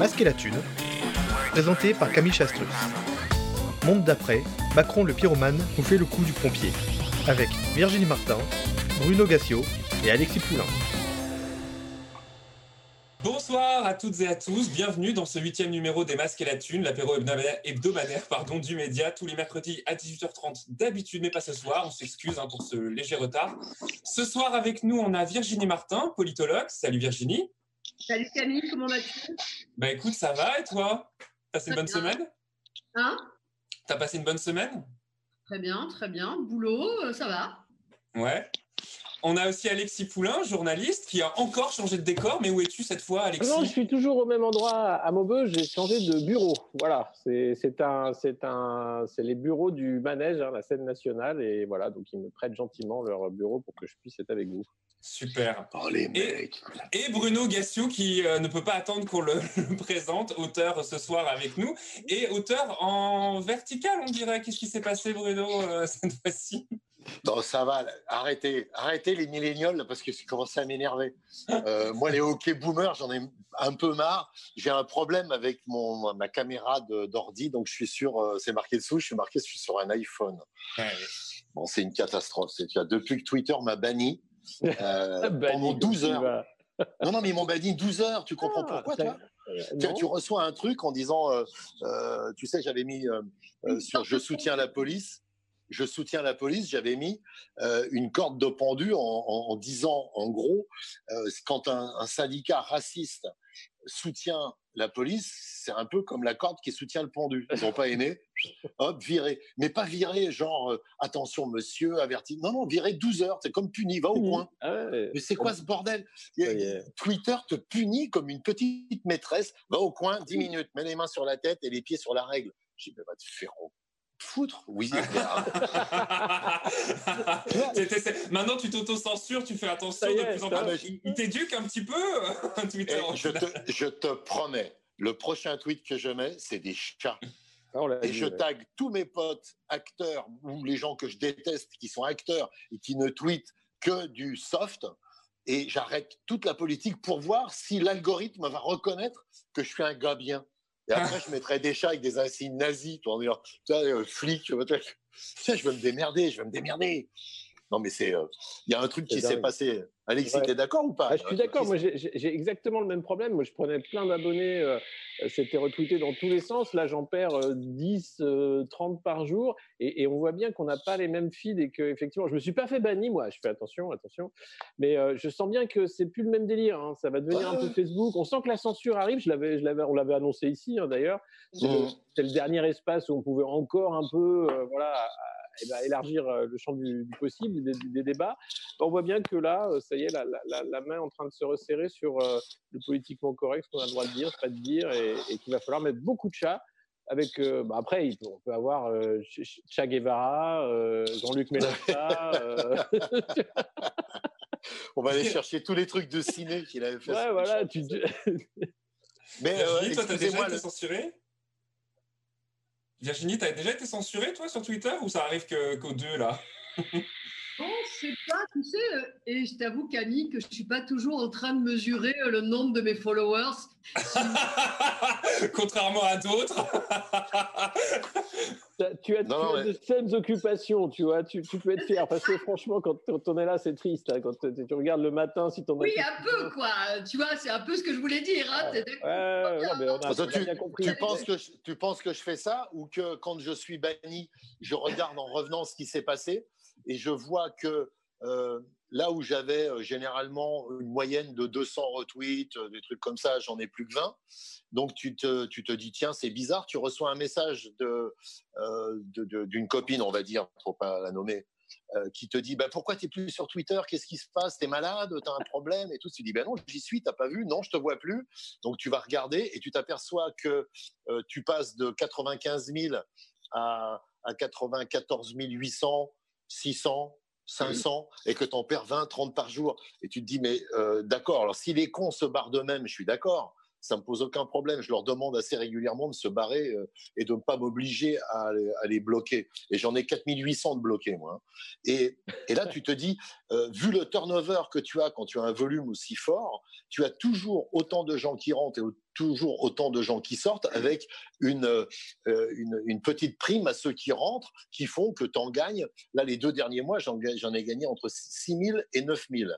masques et la thune, présenté par Camille Chastrus. Monde d'après, Macron le pyromane nous fait le coup du pompier, avec Virginie Martin, Bruno Gassio et Alexis Poulain. Bonsoir à toutes et à tous, bienvenue dans ce huitième numéro des Masques et la Thune, l'apéro hebdomadaire, pardon, du média, tous les mercredis à 18h30 d'habitude, mais pas ce soir, on s'excuse hein, pour ce léger retard. Ce soir avec nous, on a Virginie Martin, politologue. Salut Virginie. Salut Camille, comment vas-tu? Bah écoute, ça va et toi? T'as passé une bonne semaine? Hein? T'as passé une bonne semaine? Très bien, très bien. Boulot, euh, ça va. Ouais. On a aussi Alexis Poulain, journaliste, qui a encore changé de décor. Mais où es-tu cette fois, Alexis? Non, je suis toujours au même endroit à Maubeuge. J'ai changé de bureau. Voilà, c'est un, c'est un, c'est les bureaux du manège, hein, la scène nationale, et voilà, donc ils me prêtent gentiment leur bureau pour que je puisse être avec vous. Super. Oh les mecs. Et, Bruno Gassio qui euh, ne peut pas attendre qu'on le, le, présente, auteur ce soir avec nous, et auteur en vertical, on dirait. Qu'est-ce qui s'est passé, Bruno, euh, cette fois-ci? Non, ça va. Arrêtez, arrêtez les millénials parce que c'est commencé à m'énerver. Euh, moi, les hockey boomers, j'en ai un peu marre. J'ai un problème avec mon ma caméra d'ordi, donc je suis sur. C'est marqué dessous. Je suis marqué. Je suis sur un iPhone. Ouais. Bon, c'est une catastrophe. Depuis que Twitter m'a banni euh, pendant 12 heures. non, non, mais ils m'ont banni 12 heures. Tu comprends ah, pourquoi, toi? tu, tu, reçois un truc en disant, euh, tu sais, j'avais mis sur je soutiens la police je soutiens la police, j'avais mis euh, une corde de pendu en, en, en disant, en gros, euh, quand un, un, syndicat raciste soutient la police, c'est un peu comme la corde qui soutient le pendu. Ils n'ont pas aimé, hop, viré. Mais pas viré, genre, euh, attention monsieur, averti. Non, non, viré 12 heures, c'est comme puni, va au coin. Ah ouais. Mais c'est quoi ce bordel? Yeah. Twitter te punit comme une petite maîtresse, va au coin, 10 minutes, mets les mains sur la tête et les pieds sur la règle. Je dis, va te faire foutre. Oui. Maintenant, tu t'auto-censures, tu fais attention de plus en plus. Il t'éduque un petit peu, Twitter. je, te, je, te, promets, le prochain tweet que je mets, c'est des chats. Ah, et je tag tous mes potes acteurs ou les gens que je déteste qui sont acteurs et qui ne tweetent que du soft. Et j'arrête toute la politique pour voir si l'algorithme va reconnaître que je suis un gars bien. Et après, je mettrais des chats avec des insignes nazis, vois, tu vois, flic, je veux me démerder, je veux me démerder. Non, mais c'est, il euh, y a un truc qui s'est passé. Alexis, ouais. tu es d'accord ou pas? Ah, Je suis d'accord. Moi, j'ai exactement le même problème. Moi, je prenais plein d'abonnés. Euh, C'était retweeté dans tous les sens. Là, j'en perds euh, 10, 30 par jour. Et, et on voit bien qu'on n'a pas les mêmes feeds et que, effectivement, je me suis pas fait banni, moi. Je fais attention, attention. Mais euh, je sens bien que c'est plus le même délire. Hein. Ça va devenir un peu Facebook. On sent que la censure arrive. Je l'avais, je l'avais, on l'avait annoncé ici, hein, d'ailleurs. C'est mmh. le, le, dernier espace où on pouvait encore un peu, voilà élargir le champ du, du possible, des, des, débats. On voit bien que là, ça y est, la, la, la main est en train de se resserrer sur le politiquement correct, ce qu'on a le droit de dire, pas de dire, et, et qu'il va falloir mettre beaucoup de chats. Avec, euh, bah après, on peut avoir euh, Che Guevara, euh, Jean-Luc Mélenchon. on va aller chercher tous les trucs de ciné qu'il avait fait. Ouais, voilà. Tu... Mais euh, toi, t'as déjà été censuré Virginie, t'as déjà été censurée, toi, sur Twitter, ou ça arrive qu'aux qu deux, là? Bon, c'est pas, tu sais, et je t'avoue, Camille, que je suis pas toujours en train de mesurer le nombre de mes followers. Contrairement à d'autres. tu as, non, tu as de saines occupations, tu vois, tu, tu, peux être fier. Parce que franchement, quand on est là, c'est triste. Hein, quand tu regardes le matin, si ton Oui, un peu, quoi. Tu vois, c'est un peu ce que je voulais dire. Hein, ouais, ouais, non, mais on a, tu, bien compris. Tu penses, que je, tu penses que je fais ça ou que quand je suis banni, je regarde en revenant ce qui s'est passé? Et je vois que euh, là où j'avais euh, généralement une moyenne de 200 retweets, euh, des trucs comme ça, j'en ai plus que 20. Donc tu te, tu te dis, tiens, c'est bizarre, tu reçois un message de, d'une copine, on va dire, faut pas la nommer, qui te dit, bah, pourquoi tu n'es plus sur Twitter? Qu'est-ce qui se passe? T'es malade? T'as un problème? Et tout. Tu dis, ben non, j'y suis, t'as pas vu? Non, je te vois plus. Donc tu vas regarder et tu t'aperçois que tu passes de 95 000 à, à 94 800 600, 500 et que tu en perds 20, 30 par jour. Et tu te dis, mais euh, d'accord, alors si les cons se barrent d'eux-mêmes, je suis d'accord. Ça me pose aucun problème. Je leur demande assez régulièrement de se barrer euh, et de ne pas m'obliger à, les bloquer. Et j'en ai 4800 de bloqués, moi. Hein. Et, là, tu te dis, euh, vu le turnover que tu as quand tu as un volume aussi fort, tu as toujours autant de gens qui rentrent et toujours autant de gens qui sortent avec une, euh, une, petite prime à ceux qui rentrent qui font que tu en gagnes. Là, les deux derniers mois, j'en ai gagné entre 6 000 et 9 000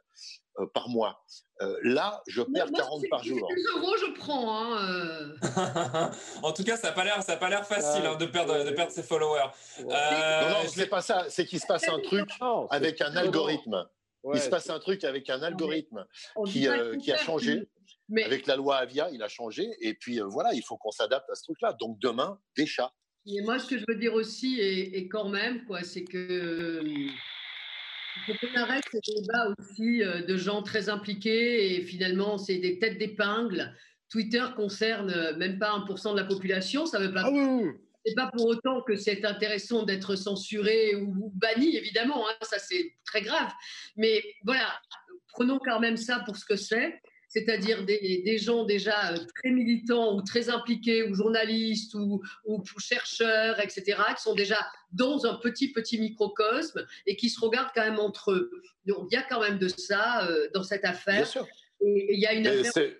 par mois. Euh, là, je perds 40 par jour. euros, je prends. Hein, euh. en tout cas, ça n'a pas l'air, ça pas l'air facile hein, de perdre, de perdre ses followers. Euh, non, non, c'est pas ça. C'est qu'il se passe un truc avec un algorithme. il se passe un truc avec un algorithme qui, qui a changé. Mais... Avec la loi Avia, il a changé. Et puis voilà, il faut qu'on s'adapte à ce truc-là. Donc demain, des chats. Et moi, ce que je veux dire aussi, et, quand même, quoi, c'est que il faut qu'on arrête ce débat aussi euh, de gens très impliqués et finalement, c'est des têtes d'épingle. Twitter concerne euh, même pas 1% de la population. Ça veut pas. Ah c'est pas pour autant que c'est intéressant d'être censuré ou banni, évidemment. Hein, ça, c'est très grave. Mais voilà, prenons quand même ça pour ce que c'est c'est-à-dire des, gens déjà euh, très militants ou très impliqués, ou journalistes ou, chercheurs, etc., qui sont déjà dans un petit, petit microcosme et qui se regardent quand même entre eux. Donc il y a quand même de ça euh, dans cette affaire. Bien sûr. Et il y a une affaire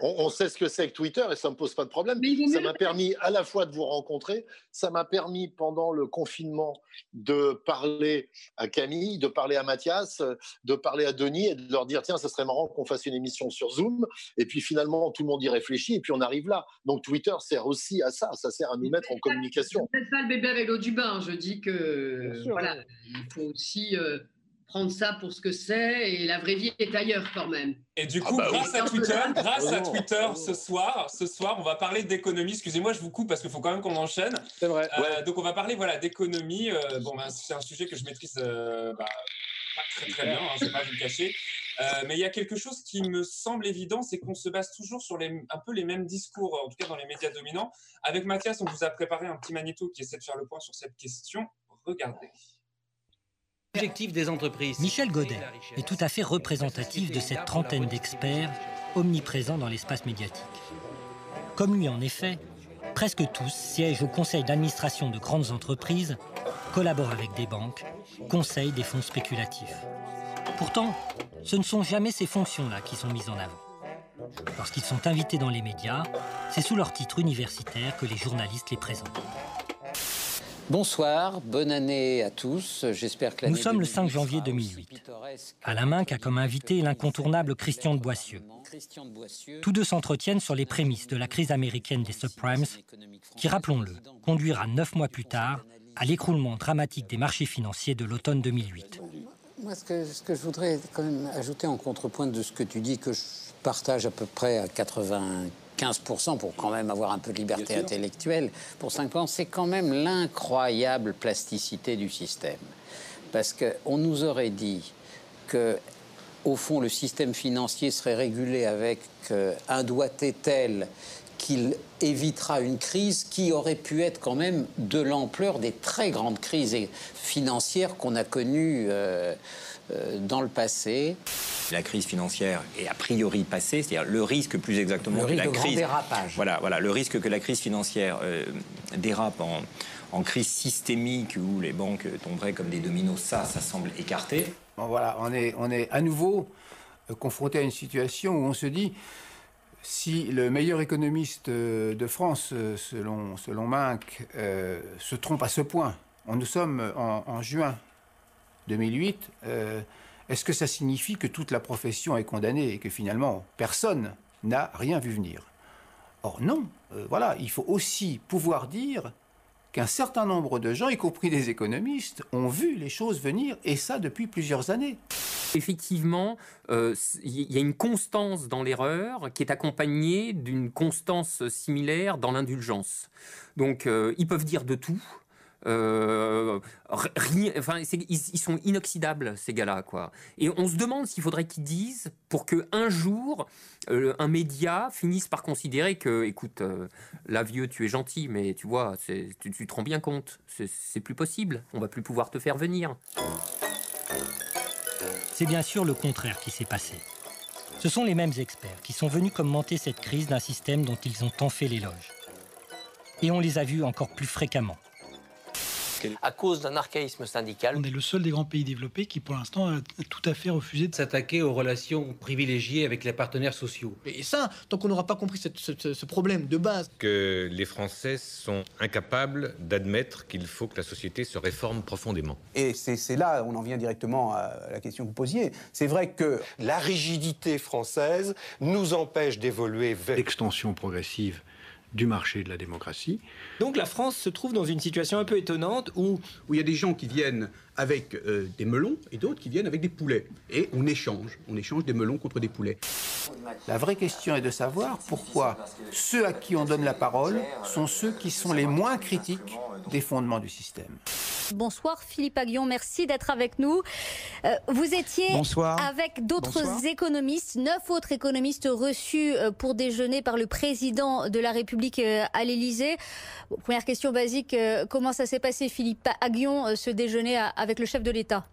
on, sait ce que c'est que Twitter et ça ne me pose pas de problème. Ça m'a permis à la fois de vous rencontrer, ça m'a permis pendant le confinement de parler à Camille, de parler à Mathias, de parler à Denis et de leur dire tiens, ça serait marrant qu'on fasse une émission sur Zoom. Et puis finalement, tout le monde y réfléchit et puis on arrive là. Donc Twitter sert aussi à ça, ça sert à nous mettre en communication. Je ne pas le bébé avec l'eau du bain, je dis que voilà, il faut aussi. Euh, prendre ça pour ce que c'est et la vraie vie est ailleurs quand même. Et du ah coup, bah grâce à Twitter, grâce à Twitter, ce soir, ce soir, on va parler d'économie. Excusez-moi, je vous coupe parce qu'il faut quand même qu'on enchaîne. C'est vrai. Euh, donc on va parler voilà d'économie. Euh, bon, ben, c'est un sujet que je maîtrise euh, bah, pas très très bien, hein, je ne vais pas vous le cacher. mais il y a quelque chose qui me semble évident, c'est qu'on se base toujours sur les, un peu les mêmes discours, en tout cas dans les médias dominants. Avec Mathias, on vous a préparé un petit magnéto qui essaie de faire le point sur cette question. Regardez des entreprises. Michel Godet est tout à fait représentatif de cette trentaine d'experts omniprésents dans l'espace médiatique. Comme lui, en effet, presque tous siègent au conseil d'administration de grandes entreprises, collaborent avec des banques, conseillent des fonds spéculatifs. Pourtant, ce ne sont jamais ces fonctions-là qui sont mises en avant. Lorsqu'ils sont invités dans les médias, c'est sous leur titre universitaire que les journalistes les présentent. Bonsoir, bonne année à tous. J'espère que Nous sommes le 5 janvier 2008. Alain Minck a comme invité l'incontournable Christian de Boissieu. Tous deux s'entretiennent sur les prémices de la crise américaine des subprimes, qui, rappelons-le, conduira neuf mois plus tard à l'écroulement dramatique des marchés financiers de l'automne 2008. Moi, ce que, ce que, je voudrais quand même ajouter en contrepoint de ce que tu dis, que je partage à peu près à 80 15% pour quand même avoir un peu de liberté intellectuelle, pour 5%, c'est quand même l'incroyable plasticité du système. Parce qu'on nous aurait dit que, au fond, le système financier serait régulé avec euh, un doigté tel qu'il évitera une crise qui aurait pu être quand même de l'ampleur des très grandes crises financières qu'on a connues. Euh, dans le passé. La crise financière est a priori passée, c'est-à-dire le risque plus exactement le que la crise. Dérapage. Voilà, voilà, le risque que la crise financière euh, dérape en, en, crise systémique où les banques tomberaient comme des dominos, ça, ça semble écarté. Bon, voilà, on est, on est à nouveau euh, confronté à une situation où on se dit si le meilleur économiste de France, selon, selon Minck, se trompe à ce point, nous sommes en, en juin 2008, euh, est-ce que ça signifie que toute la profession est condamnée et que finalement personne n'a rien vu venir? Or non, euh, voilà, il faut aussi pouvoir dire qu'un certain nombre de gens, y compris des économistes, ont vu les choses venir, et ça depuis plusieurs années. Effectivement, euh, il y a une constance dans l'erreur qui est accompagnée d'une constance similaire dans l'indulgence. Donc, ils peuvent dire de tout, euh, enfin, ils, sont inoxydables ces gars-là. Et on se demande s'il faudrait qu'ils disent pour que un jour euh, un média finisse par considérer que, écoute, euh, vieux, tu es gentil, mais tu vois, tu, tu te rends bien compte, c'est plus possible. On va plus pouvoir te faire venir. C'est bien sûr le contraire qui s'est passé. Ce sont les mêmes experts qui sont venus commenter cette crise d'un système dont ils ont tant fait l'éloge. Et on les a vus encore plus fréquemment à cause d'un archaïsme syndical. On est le seul des grands pays développés qui, pour l'instant, a tout à fait refusé de s'attaquer aux relations privilégiées avec les partenaires sociaux. Et ça, tant qu'on n'aura pas compris ce, problème de base. Que les Français sont incapables d'admettre qu'il faut que la société se réforme profondément. Et c'est là, on en vient directement à la question que vous posiez. C'est vrai que la rigidité française nous empêche d'évoluer vers l'extension progressive du marché de la démocratie. Donc la France se trouve dans une situation un peu étonnante où... Où il y a des gens qui viennent avec euh, des melons et d'autres qui viennent avec des poulets. Et on échange, on échange des melons contre des poulets. La vraie question est de savoir pourquoi ceux à qui on donne la parole sont ceux qui sont les moins critiques des fondements du système. Bonsoir Philippe Aguillon, merci d'être avec nous. Euh, vous étiez avec d'autres économistes, neuf autres économistes reçus euh, pour déjeuner par le président de la République à l'Élysée. première question basique, comment ça s'est passé Philippe Aguillon, ce déjeuner à avec le chef de l'État.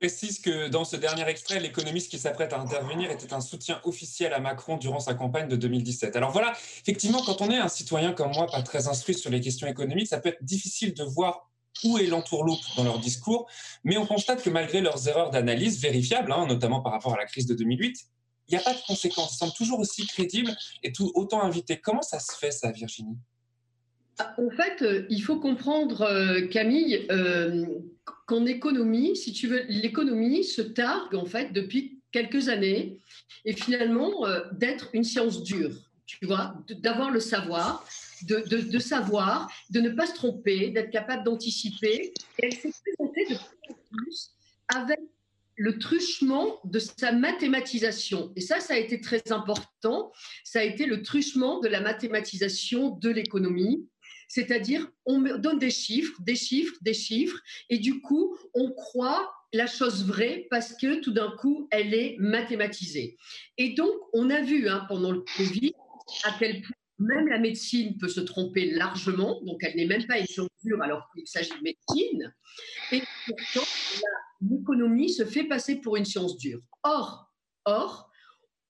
Précise que dans ce dernier extrait, l'économiste qui s'apprête à intervenir était un soutien officiel à Macron durant sa campagne de 2017. Alors voilà, effectivement, quand on est un citoyen comme moi, pas très instruit sur les questions économiques, ça peut être difficile de voir où est l'entourloupe dans leur discours, mais on constate que malgré leurs erreurs d'analyse vérifiables, hein, notamment par rapport à la crise de 2008, il n'y a pas de conséquences. Ils semblent toujours aussi crédibles et tout, autant invités. Comment ça se fait, ça, Virginie? En fait, euh, il faut comprendre, euh, Camille, euh, qu'en économie, si tu veux, l'économie se targue en fait depuis quelques années et finalement d'être une science dure, tu vois, d'avoir le savoir, de, de, savoir, de ne pas se tromper, d'être capable d'anticiper. Et elle s'est présentée de plus en plus avec le truchement de sa mathématisation. Et ça, ça a été très important. Ça a été le truchement de la mathématisation de l'économie c'est-à-dire, on donne des chiffres, des chiffres, des chiffres, et du coup, on croit la chose vraie parce que tout d'un coup, elle est mathématisée. Et donc, on a vu hein, pendant le Covid à quel point même la médecine peut se tromper largement, donc elle n'est même pas dure alors qu'il s'agit de médecine, et pourtant l'économie se fait passer pour une science dure. Or, or,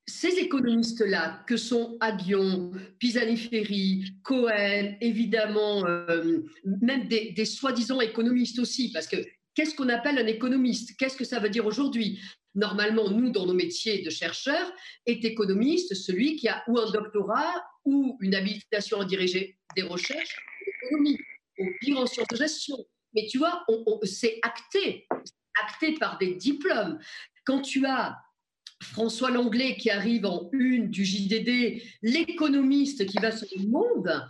ces économistes-là, que sont Aguillon, Pisani-Ferry, Cohen, évidemment, euh, même des, soi-disant économistes aussi, parce que qu'est-ce qu'on appelle un économiste? Qu'est-ce que ça veut dire aujourd'hui? Normalement, nous, dans nos métiers de chercheurs, est économiste celui qui a ou un doctorat ou une habilitation à diriger des recherches en économie, au pire en sciences de gestion. Mais tu vois, c'est acté, acté par des diplômes. Quand tu as François Langlais qui arrive en une du JDD, l'économiste qui va sur le monde,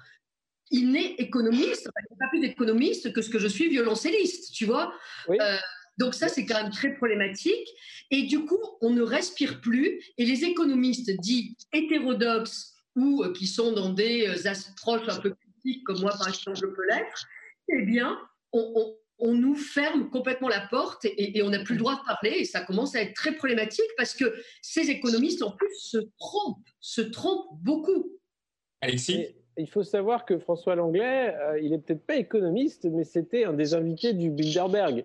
il n'est économiste, il n'est pas plus d'économiste que ce que je suis violoncelliste, tu vois. Euh, donc ça, c'est quand même très problématique. Et du coup, on ne respire plus. Et les économistes dits hétérodoxes ou euh, qui sont dans des euh, approches un peu critiques, comme moi, par exemple, je peux l'être, eh bien, on, on nous ferme complètement la porte et, on n'a plus le droit de parler et ça commence à être très problématique parce que ces économistes en plus se trompent, se trompent beaucoup. Alexis il faut savoir que François Langlais, euh, il n'est peut-être pas économiste, mais c'était un des invités du Bilderberg.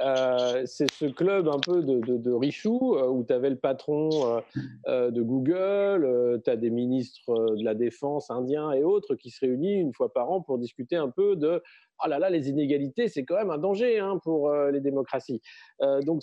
Euh, c'est ce club un peu de, Richoux euh, où tu avais le patron de Google, tu as des ministres de la défense indiens et autres qui se réunissent une fois par an pour discuter un peu de ah là là, les inégalités, c'est quand même un danger hein, pour euh, les démocraties. Euh, donc,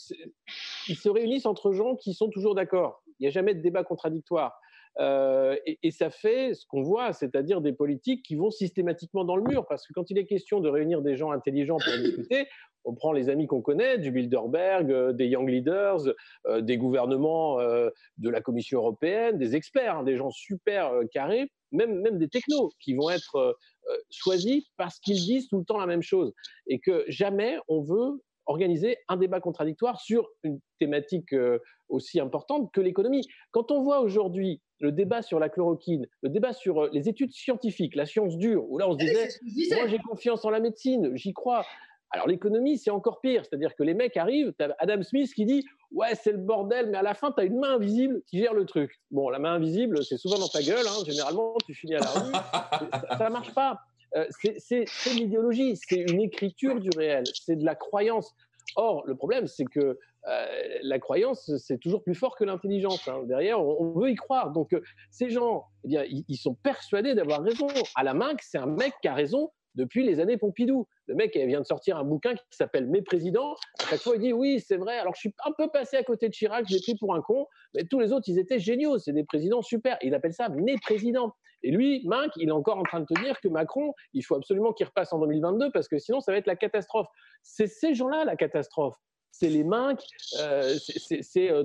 ils se réunissent entre gens qui sont toujours d'accord. Il n'y a jamais de débat contradictoire. Euh, et, ça fait ce qu'on voit, c'est-à-dire des politiques qui vont systématiquement dans le mur, parce que quand il est question de réunir des gens intelligents pour discuter, on prend les amis qu'on connaît, du Bilderberg, des Young Leaders, des gouvernements de la Commission européenne, des experts, hein, des gens super carrés, même, même des technos qui vont être euh, choisis parce qu'ils disent tout le temps la même chose. Et que jamais on veut organiser un débat contradictoire sur une thématique euh, aussi importante que l'économie. Quand on voit aujourd'hui le débat sur la chloroquine, le débat sur euh, les études scientifiques, la science dure, où là on se eh, disait, moi j'ai confiance en la médecine, j'y crois. Alors l'économie, c'est encore pire, c'est-à-dire que les mecs arrivent, tu as Adam Smith qui dit ouais c'est le bordel, mais à la fin tu as une main invisible qui gère le truc. Bon, la main invisible, c'est souvent dans ta gueule, hein. généralement tu finis à la rue, ça ne marche pas. Euh, c'est l'idéologie, c'est une écriture du réel, c'est de la croyance. Or, le problème, c'est que euh, la croyance, c'est toujours plus fort que l'intelligence. hein. Derrière, on, veut y croire. Donc, euh, ces gens, eh ils, ils sont persuadés d'avoir raison. À la main, c'est un mec qui a raison depuis les années Pompidou. Le mec vient de sortir un bouquin qui s'appelle Mes présidents. À chaque fois, il dit oui, c'est vrai. Alors, je suis un peu passé à côté de Chirac, je l'ai pris pour un con, mais tous les autres, ils étaient géniaux. C'est des présidents super. Il appelle ça Mes présidents. Et lui, Minck, il est encore en train de te dire que Macron, il faut absolument qu'il repasse en 2022 parce que sinon, ça va être la catastrophe. C'est ces gens-là, la catastrophe. C'est les Minck, euh, c'est- euh,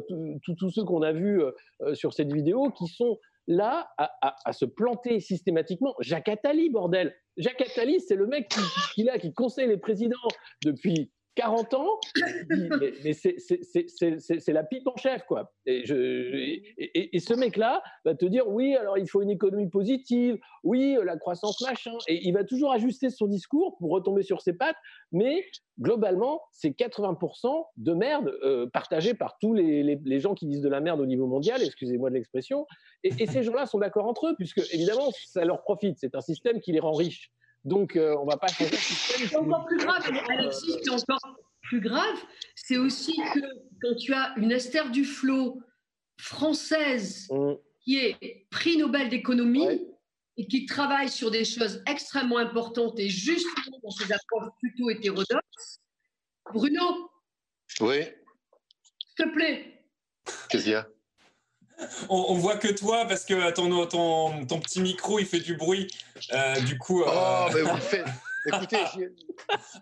tous ceux qu'on a vus euh, euh, sur cette vidéo qui sont là à, se planter systématiquement. Jacques Attali, bordel. Jacques Attali, c'est le mec qui, qui, là, qui conseille les présidents depuis 40 ans. Mais c'est- la pipe en chef, quoi. Et, ce mec-là va te dire, oui, alors il faut une économie positive, oui, la croissance, machin. Et il va toujours ajuster son discours pour retomber sur ses pattes, mais globalement, c'est 80% de merde euh, partagée par tous les, gens qui disent de la merde au niveau mondial, excusez-moi de l'expression. Et ces gens-là sont d'accord entre eux, puisque évidemment, ça leur profite. C'est un système qui les rend riches. Donc, euh, on va pas changer. C'est encore plus grave, Alexis, c'est encore plus grave, c'est aussi que quand tu as une Esther Duflo française qui est prix Nobel d'économie et qui travaille sur des choses extrêmement importantes et justement dans ses approches plutôt hétérodoxes, Bruno, Oui, s'il te plaît, qu'est-ce qu'il y a? On, on voit que toi parce que ton, ton, ton petit micro il fait du bruit. Euh, du coup. Oh, mais vous le faites. Écoutez,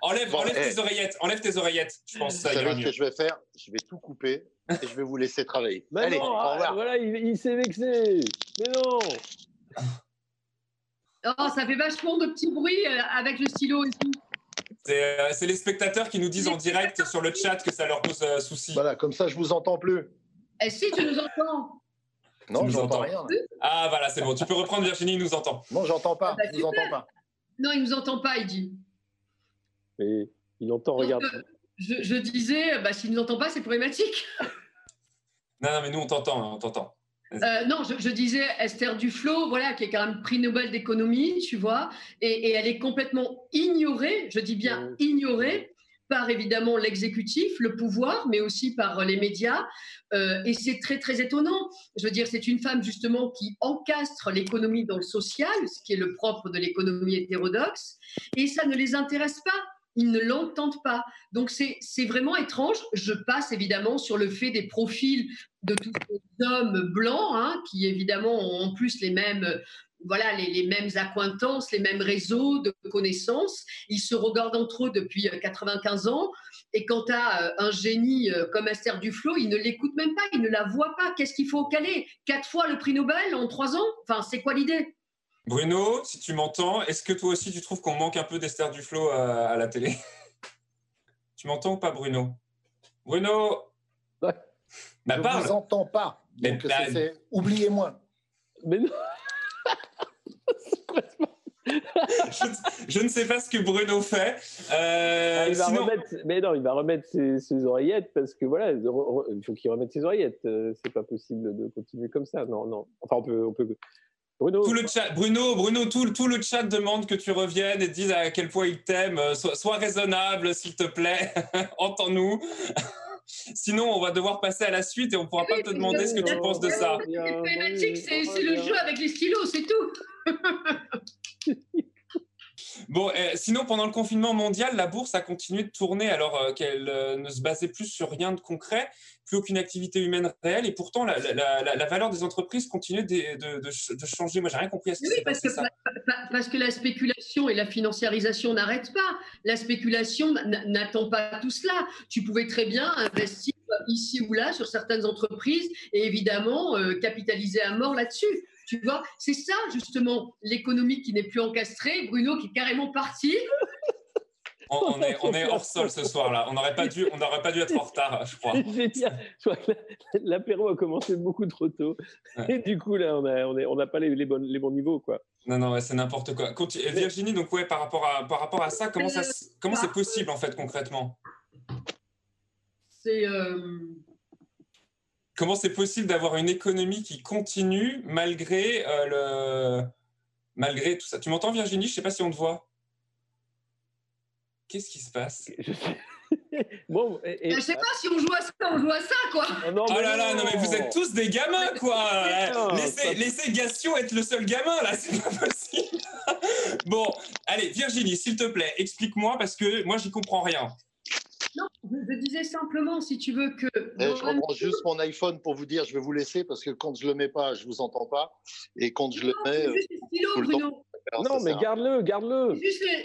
enlève, Bon, enlève eh. tes oreillettes. Enlève tes oreillettes. Je pense vous ça savez ce que je vais faire? Je vais tout couper et je vais vous laisser travailler. Mais Allez, non, au ah, revoir. voilà, il, il s'est vexé. Mais non. Oh, ça fait vachement de petits bruits euh, avec le stylo et tout. C'est euh, c'est les spectateurs qui nous disent en direct sur le chat que ça leur pose euh, souci. Voilà, comme ça, je vous entends plus. Et Eh, si tu nous entends Non, Tu nous j'entends entends. rien. Ah voilà, c'est bon. Tu peux reprendre Virginie, il nous entend. Non, j'entends pas. bah, je vous super. entends pas. Non, il nous entend pas, il dit. Il entend, regarde. Donc, euh, je, je disais, bah, s'il ne nous entend pas, c'est problématique. Non, non, mais nous on t'entend, hein, on t'entend. Euh, non, je, je disais Esther Duflo, voilà, qui est quand même prix Nobel d'économie, tu vois, et, et elle est complètement ignorée, je dis bien ignorée, par évidemment l'exécutif, le pouvoir, mais aussi par les médias. Euh, et c'est très, très étonnant. Je veux dire, c'est une femme justement qui encastre l'économie dans le social, ce qui est le propre de l'économie hétérodoxe, et ça ne les intéresse pas. Ils ne l'entendent pas. Donc c'est vraiment étrange. Je passe évidemment sur le fait des profils de tous ces hommes blancs, hein, qui évidemment ont en plus les mêmes, euh, voilà, les, les mêmes accointances, les mêmes réseaux de connaissances. Ils se regardent entre eux depuis euh, 95 ans. Et quant à euh, un génie euh, comme Esther Duflo, il ne l'écoute même pas, il ne la voit pas. Qu'est-ce qu'il faut caler Quatre fois le prix Nobel en trois ans? Enfin, c'est quoi l'idée? Bruno, si tu m'entends, est-ce que toi aussi tu trouves qu'on manque un peu d'Esther Duflo à, à la télé? Tu m'entends ou pas, Bruno? Bruno Bah je parle vous entends pas. Bah- oubliez-moi. Mais non. Je, je ne sais pas ce que Bruno fait. Euh, Ah, il va sinon- remettre, mais non, il va remettre ses, ses oreillettes parce que voilà, il faut qu'il remette ses oreillettes. Euh, C'est pas possible de continuer comme ça. Non, non. Enfin, on peut, on peut. Bruno. Tout le chat, Bruno, Bruno, tout, le- tout le chat demande que tu reviennes et dise à quel point il t'aime. Euh, Sois, sois raisonnable, s'il te plaît. Entends-nous. Sinon, on va devoir passer à la suite et on ne pourra pas te demander ce que tu penses de ça. C'est c'est c'est le jeu avec les stylos, c'est tout. Bon, euh, sinon, pendant le confinement mondial, la bourse a continué de tourner alors euh, qu'elle euh, ne se basait plus sur rien de concret, plus aucune activité humaine réelle, et pourtant la, la- la- la valeur des entreprises continuait de, de- de ch- de changer. Moi, j'ai rien compris à ce Oui, s'est parce que, ça. parce que la spéculation et la financiarisation n'arrêtent pas. La spéculation n'attend pas tout cela. Tu pouvais très bien investir ici ou là sur certaines entreprises et évidemment euh, capitaliser à mort là-dessus. Tu vois, c'est ça justement l'économie qui n'est plus encastrée. Bruno qui est carrément parti. On, on est, on est hors sol ce soir là. On n'aurait pas dû, on n'aurait pas dû être en retard, je crois. Je crois que l'apéro a commencé beaucoup trop tôt. Et du coup, là, on n'a on est- on n'a pas les, les, bonnes- les bons niveaux. Quoi. Non, non, ouais, c'est n'importe quoi. Euh, Virginie, donc ouais, par rapport à, par rapport à ça, comment ça, comment c'est possible en fait concrètement? C'est euh, Comment c'est possible d'avoir une économie qui continue malgré euh, le, malgré tout ça? Tu m'entends, Virginie? Je sais pas si on te voit. Qu'est-ce qui se passe? Bon, et, Je sais pas si on joue à ça, on joue à ça, quoi. Oh, non, oh là là, non, mais vous êtes tous des gamins, quoi. laissez, laissez être le seul gamin, là, c'est pas possible. bon, allez, Virginie, s'il te plaît, explique-moi, parce que moi, j'y comprends rien. Non, je, disais simplement, si tu veux, que. Eh, je reprends juste mon iPhone pour vous dire, je vais vous laisser parce que quand je le mets pas, je vous entends pas, et quand je le mets. Non, mais garde-le, garde-le.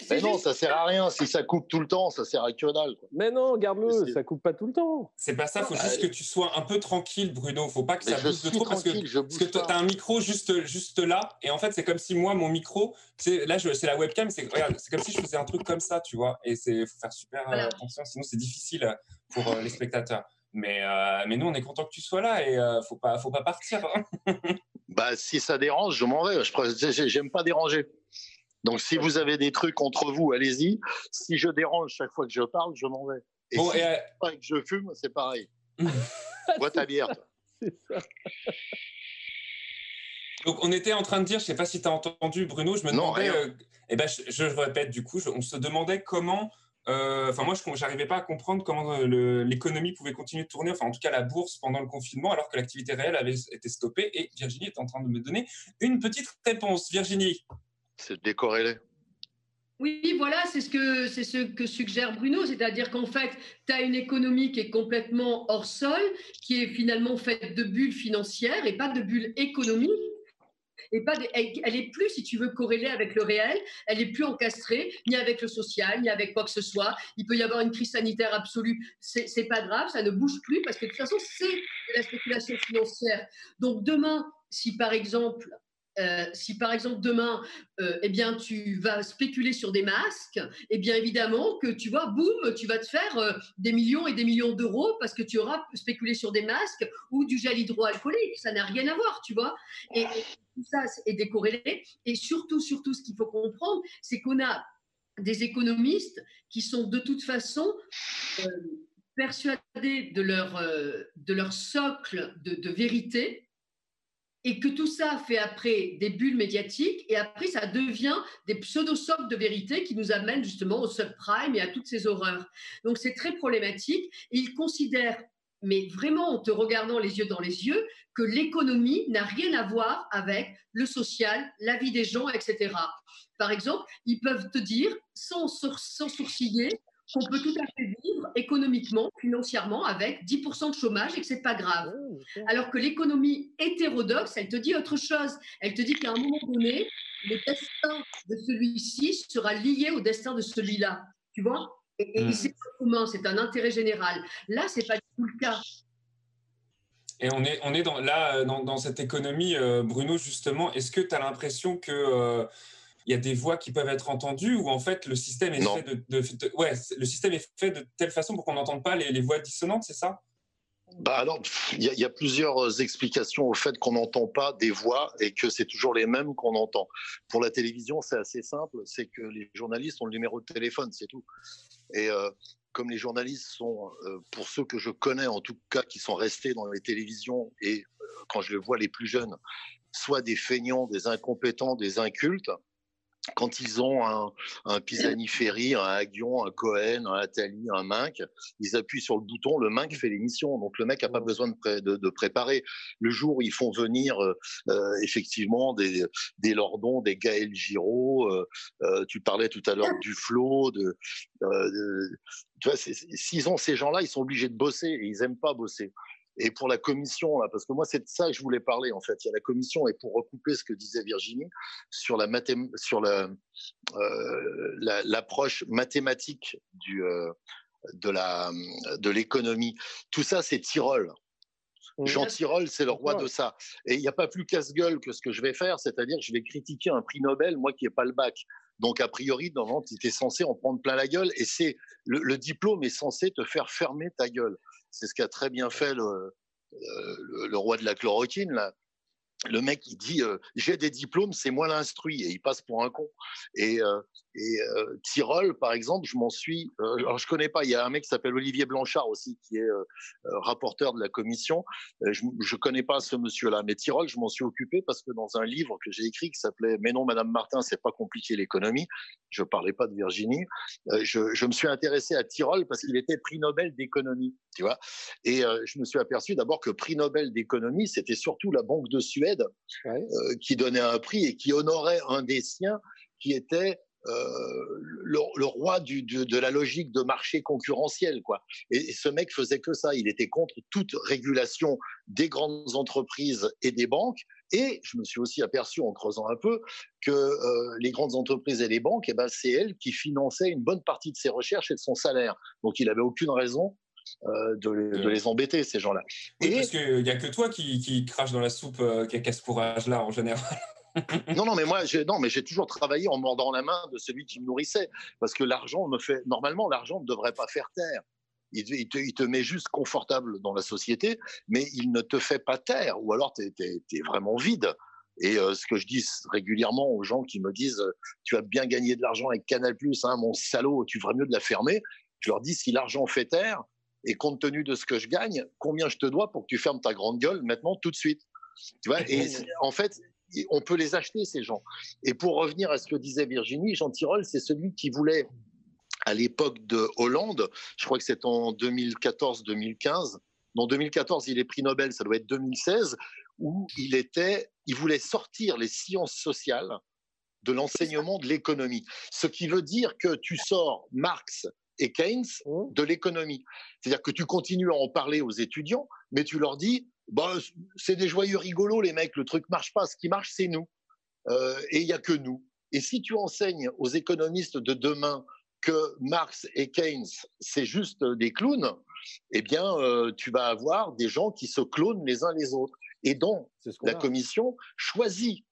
Mais non, ça sert à rien. Si ça coupe tout le temps, ça sert à que dalle. Mais non, garde-le, ça coupe pas tout le temps. C'est pas ça, faut juste que tu sois un peu tranquille, Bruno. Faut pas que ça bouge de trop parce que, tu as un micro juste, juste là. Et en fait, c'est comme si moi, mon micro, là, c'est la webcam, c'est comme si je faisais un truc comme ça, tu vois. Et il faut faire super euh, attention, sinon c'est difficile pour euh, les spectateurs. Mais, euh, mais nous, on est content que tu sois là et euh, faut pas, faut pas partir. Hein. bah, si ça dérange, je m'en vais. Je j'aime pas déranger. Donc, si vous avez des trucs entre vous, allez-y. Si je dérange chaque fois que je parle, je m'en vais. Et si euh, que je fume, c'est pareil. Bois ta bière. C'est ça. Donc, on était en train de dire, je sais pas si tu as entendu, Bruno, je me demandais, eh ben, je, je, répète du coup, on se demandait comment euh, enfin, moi, je n'arrivais pas à comprendre comment euh, l'économie pouvait continuer de tourner, enfin, en tout cas, la bourse pendant le confinement, alors que l'activité réelle avait été stoppée. Et Virginie est en train de me donner une petite réponse. Virginie C'est décorrélé. Oui, voilà, c'est ce que c'est ce que suggère Bruno, c'est-à-dire qu'en fait, tu as une économie qui est complètement hors sol, qui est finalement faite de bulles financières et pas de bulles économiques pas elle, est plus, si tu veux, corrélée avec le réel. Elle est plus encastrée ni avec le social, ni avec quoi que ce soit. Il peut y avoir une crise sanitaire absolue, c'est pas grave, ça ne bouge plus parce que de toute façon, c'est de la spéculation financière. Donc demain, si par exemple euh, si par exemple demain, euh, eh bien, tu vas spéculer sur des masques, eh bien évidemment que tu vois, boum, tu vas te faire euh, des millions et des millions d'euros parce que tu auras spéculé sur des masques ou du gel hydroalcoolique. Ça n'a rien à voir, tu vois. Tout ça est décorrélé. Et surtout, surtout, ce qu'il faut comprendre, c'est qu'on a des économistes qui sont de toute façon persuadés de leur, de leur socle de, de vérité et que tout ça fait après des bulles médiatiques, et après ça devient des pseudo-socles de vérité qui nous amènent justement au subprime et à toutes ces horreurs. Donc c'est très problématique. Ils considèrent, mais vraiment en te regardant les yeux dans les yeux, que l'économie n'a rien à voir avec le social, la vie des gens, etc. Par exemple, ils peuvent te dire, sans, sans sourciller, qu'on peut tout à fait vivre économiquement, financièrement, avec 10% de chômage et que c'est pas grave. Oh, Alors que l'économie hétérodoxe, elle te dit autre chose. Elle te dit qu'à un moment donné, le destin de celui-ci sera lié au destin de celui-là. Tu vois? Et, hmm. c'est commun, c'est un intérêt général. Là, c'est pas du tout le cas. Et on est, on est dans, là, dans, dans cette économie, euh, Bruno, justement, est-ce que tu as l'impression que euh, il y a des voix qui peuvent être entendues ou en fait le système est fait de, ouais, le système est fait de telle façon pour qu'on n'entende pas les, voix dissonantes, c'est ça? Bah alors, il y, a plusieurs euh, explications au fait qu'on n'entend pas des voix et que c'est toujours les mêmes qu'on entend. Pour la télévision, c'est assez simple, c'est que les journalistes ont le numéro de téléphone, c'est tout. Et euh, comme les journalistes sont, euh, pour ceux que je connais en tout cas, qui sont restés dans les télévisions et quand je les vois les plus jeunes, soit des feignants, des incompétents, des incultes, quand ils ont un, un Pisani-Ferry, un Aguillon, un Cohen, un Attali, un Minc, ils appuient sur le bouton, le Minc fait l'émission. Donc le mec n'a pas besoin de, de, préparer. Le jour où ils font venir euh, euh, effectivement des, des Lordons, des Gaël Giraud, euh, tu parlais tout à l'heure du Flot, de, tu vois, s'ils ont ces gens-là, ils sont obligés de bosser et ils aiment pas bosser. Et pour la commission, là, parce que moi, c'est de ça que je voulais parler, en fait. Il y a la commission, et pour recouper ce que disait Virginie, sur la sur la, euh, l'approche mathématique du, euh, de l'économie. Tout ça, c'est Tyrol. Jean Tirole, c'est le roi de ça. Et il n'y a pas plus casse-gueule que ce que je vais faire, c'est-à-dire que je vais critiquer un prix Nobel, moi qui n'ai pas le bac. Donc, a priori, normalement, tu étais censé en prendre plein la gueule, et c'est le, le, diplôme est censé te faire fermer ta gueule. C'est ce qu'a très bien fait le, le, roi de la chloroquine, le mec il dit euh, j'ai des diplômes, c'est moi l'instruit et il passe pour un con. Et, euh, euh, Tyrol, par exemple, je m'en suis. Euh, alors je connais pas. Il y a un mec qui s'appelle Olivier Blanchard aussi qui est euh, euh, rapporteur de la commission. Euh, je, je connais pas ce monsieur-là, mais Tyrol, je m'en suis occupé parce que dans un livre que j'ai écrit qui s'appelait Mais non, Madame Martin, c'est pas compliqué l'économie. Je parlais pas de Virginie. Euh, je, je me suis intéressé à Tyrol parce qu'il était prix Nobel d'économie, tu vois. Et je me suis aperçu d'abord que prix Nobel d'économie, c'était surtout la Banque de Suède euh, qui donnait un prix et qui honorait un des siens qui était euh, le, le, roi du, du, de la logique de marché concurrentiel. Quoi. Et, et, ce mec faisait que ça. Il était contre toute régulation des grandes entreprises et des banques. Et je me suis aussi aperçu en creusant un peu que euh, les grandes entreprises et les banques, eh ben, c'est elles qui finançaient une bonne partie de ses recherches et de son salaire. Donc il n'avait aucune raison euh, de, de, les embêter, ces gens-là. Oui, et... parce qu'il n'y a que toi qui, qui crache dans la soupe euh, qui a ce courage-là en général. non, non, mais moi, non, mais j'ai toujours travaillé en mordant la main de celui qui me nourrissait, parce que l'argent me fait. Normalement, l'argent ne devrait pas faire taire. Il te, il, te, il te, met juste confortable dans la société, mais il ne te fait pas taire, ou alors tu es, vraiment vide. Et euh, ce que je dis régulièrement aux gens qui me disent Tu as bien gagné de l'argent avec Canal, hein, mon salaud, tu ferais mieux de la fermer. Je leur dis Si l'argent fait taire, et compte tenu de ce que je gagne, combien je te dois pour que tu fermes ta grande gueule maintenant, tout de suite? Tu vois Et en fait, on peut les acheter, ces gens. Et pour revenir à ce que disait Virginie, Jean Tirole, c'est celui qui voulait, à l'époque de Hollande, je crois que c'est en 2014-2015, non 2014, il est prix Nobel, ça doit être 2016, où il était, il voulait sortir les sciences sociales de l'enseignement de l'économie. Ce qui veut dire que tu sors Marx et Keynes de l'économie. C'est-à-dire que tu continues à en parler aux étudiants, mais tu leur dis, bah, c'est des joyeux rigolos, les mecs, le truc marche pas. Ce qui marche, c'est nous. Euh, et il n'y a que nous. Et si tu enseignes aux économistes de demain que Marx et Keynes, c'est juste des clowns, eh bien, euh, tu vas avoir des gens qui se clonent les uns les autres. Et donc, la a. commission choisie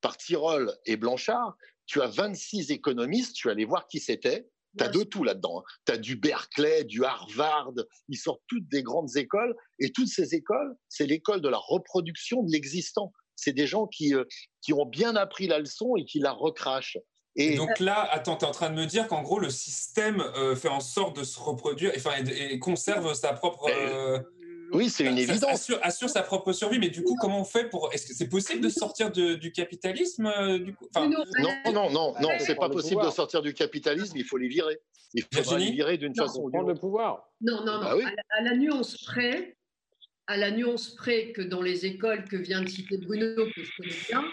par Tirol et Blanchard, tu as 26 économistes, tu aller voir qui c'était, tu as de tout là-dedans. Hein. Tu as du Berkeley, du Harvard, ils sortent toutes des grandes écoles. Et toutes ces écoles, c'est l'école de la reproduction de l'existant. C'est des gens qui, euh, qui ont bien appris la leçon et qui la recrachent. Et, et donc là, attends, tu es en train de me dire qu'en gros, le système euh, fait en sorte de se reproduire enfin, et, et conserve sa propre. Euh, oui, c'est une évidence. Assure, assure, sa propre survie, mais du coup, comment on fait pour. Est-ce que c'est possible de sortir de, du capitalisme du coup? Enfin, Non, non, non, non, c'est pas possible de sortir du capitalisme, il faut les virer. Il faut les virer d'une façon ou d'une autre. le pouvoir. Non, non, non. Bah oui. à, la, à, la, nuance près, à la nuance près que dans les écoles que vient de citer Bruno, que je connais bien,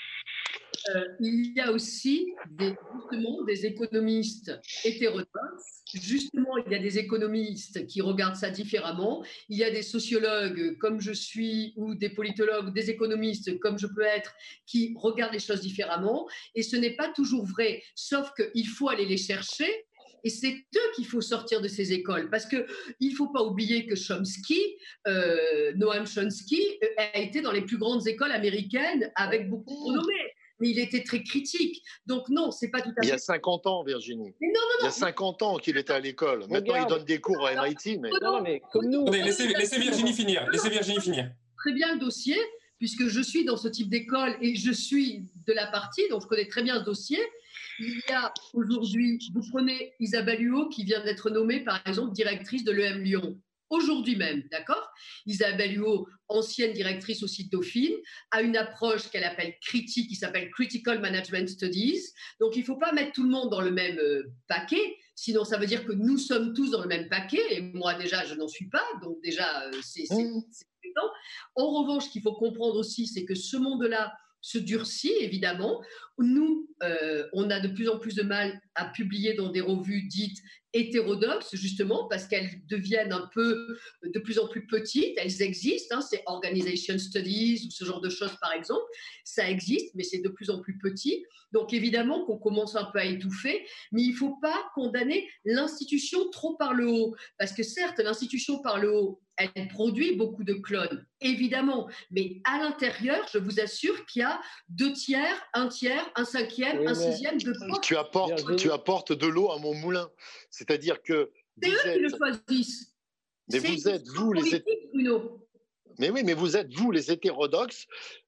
euh, il y a aussi des, justement des économistes hétérodoxes. Justement, il y a des économistes qui regardent ça différemment. Il y a des sociologues comme je suis ou des politologues, des économistes comme je peux être qui regardent les choses différemment. Et ce n'est pas toujours vrai, sauf qu'il faut aller les chercher et c'est eux qu'il faut sortir de ces écoles. Parce qu'il ne faut pas oublier que Chomsky, euh, Noam Chomsky, a été dans les plus grandes écoles américaines avec beaucoup de renommée mais il était très critique. Donc non, c'est pas tout à fait. Il y a 50 ans, Virginie. Mais non, non, non. Il y a 50 ans qu'il était à l'école. Maintenant, il donne des cours à MIT. Mais... Non, mais comme nous. Laissez, laissez Virginie finir. Laissez Virginie finir. Très bien le dossier, puisque je suis dans ce type d'école et je suis de la partie, donc je connais très bien ce dossier. Il y a aujourd'hui, vous prenez Isabelle Huot qui vient d'être nommée par exemple directrice de l'EM Lyon aujourd'hui même, d'accord? Isabelle Huot, ancienne directrice au site Dauphine, a une approche qu'elle appelle critique, qui s'appelle Critical Management Studies. Donc, il ne faut pas mettre tout le monde dans le même euh, paquet, sinon ça veut dire que nous sommes tous dans le même paquet, et moi déjà, je n'en suis pas, donc déjà, euh, c'est mmh. En revanche, ce qu'il faut comprendre aussi, c'est que ce monde-là, se durcit, évidemment. Nous, euh, on a de plus en plus de mal à publier dans des revues dites hétérodoxes, justement, parce qu'elles deviennent un peu de plus en plus petites. Elles existent, hein, c'est Organization Studies ou ce genre de choses, par exemple. Ça existe, mais c'est de plus en plus petit. Donc, évidemment qu'on commence un peu à étouffer, mais il ne faut pas condamner l'institution trop par le haut, parce que certes, l'institution par le haut, elle produit beaucoup de clones, évidemment, mais à l'intérieur, je vous assure qu'il y a deux tiers, un tiers, un cinquième, oui, un sixième de potes. Tu apportes, tu apportes de l'eau à mon moulin, c'est-à-dire que c'est eux êtes... qui le choisissent. Mais vous êtes vous les Bruno. Mais oui, mais vous êtes vous les hétérodoxes.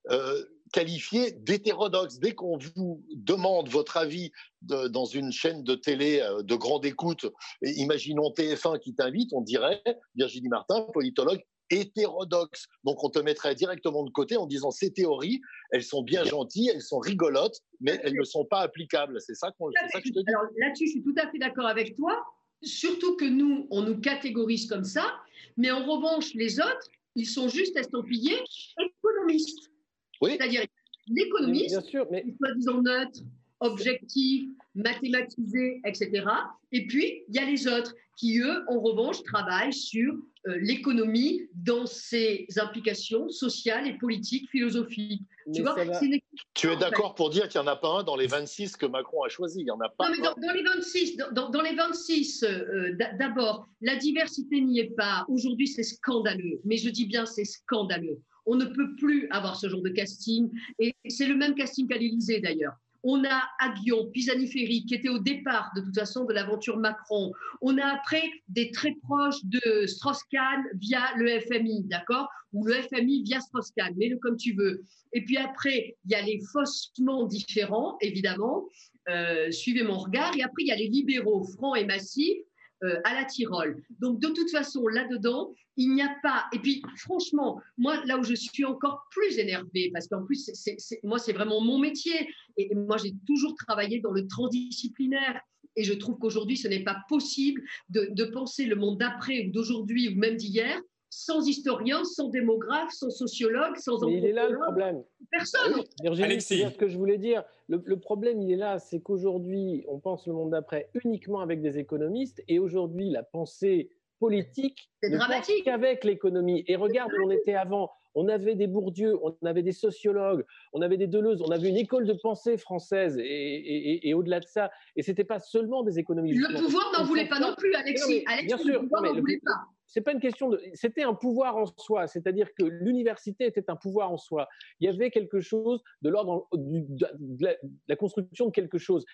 Euh, qualifié d'hétérodoxe. Dès qu'on vous demande votre avis dans une chaîne de télé euh, de grande écoute, imaginons TF1 qui t'invite, on dirait Virginie Martin, politologue hétérodoxe. Donc on te mettrait directement de côté en disant ces théories, elles sont bien gentilles, elles sont rigolotes, mais elles ne sont pas applicables. C'est ça, qu'on. Alors là-dessus, je suis tout à fait d'accord avec toi. Surtout que nous, on nous catégorise comme ça, mais en revanche, les autres, ils sont juste estampillés économistes. C'est-à-dire l'économiste, mais soi-disant neutre, objectif, mathématisé, etc. Et puis, il y a les autres qui, eux, en revanche, travaillent sur euh, l'économie dans ses implications sociales et politiques, philosophiques. Mais tu vois, va- c'est une Tu es en fait. d'accord pour dire qu'il n'y en a pas un dans les 26 que Macron a choisi Il n'y en a pas Non, mais un. dans, dans les 26, dans, dans- les 26 euh, d'a- d'abord, la diversité n'y est pas. Aujourd'hui, c'est scandaleux. Mais je dis bien, c'est scandaleux. On ne peut plus avoir ce genre de casting. Et c'est le même casting qu'à l'Élysée, d'ailleurs. On a Aguillon, Pisani-Ferry, qui était au départ, de toute façon, de l'aventure Macron. On a après des très proches de Strauss-Kahn via le FMI, d'accord? Ou le FMI via Strauss-Kahn, mets-le comme tu veux. Et puis après, il y a les faussements différents, évidemment. Euh, suivez mon regard. Et après, il y a les libéraux francs et massifs euh, à la Tyrol. Donc, de toute façon, là-dedans, il n'y a pas. Et puis, franchement, moi, là où je suis encore plus énervée, parce qu'en plus, c'est- c'est- c'est- moi, c'est vraiment mon métier. Et, et moi, j'ai toujours travaillé dans le transdisciplinaire. Et je trouve qu'aujourd'hui, ce n'est pas possible de, de penser le monde d'après ou d'aujourd'hui ou même d'hier sans historien, sans démographe, sans sociologue, sans Mais il est là le problème. Personne. Virginie, Alexis. c'est ce que je voulais dire. Le, le problème, il est là, c'est qu'aujourd'hui, on pense le monde d'après uniquement avec des économistes, et aujourd'hui, la pensée politique C'est dramatique. qu'avec l'économie. Et regarde où on était avant. On avait des Bourdieu, on avait des sociologues, on avait des Deleuze, on avait une école de pensée française, et, et- et- et au-delà de ça, et c'était pas seulement des économistes. Le pouvoir n'en voulait pas non plus, Alexis. Non, mais Alexis, bien le sûr, pouvoir n'en le- voulait pas. C'est pas une question de. C'était un pouvoir en soi, c'est-à-dire que l'université était un pouvoir en soi. Il y avait quelque chose de l'ordre de, la, de la construction de quelque chose.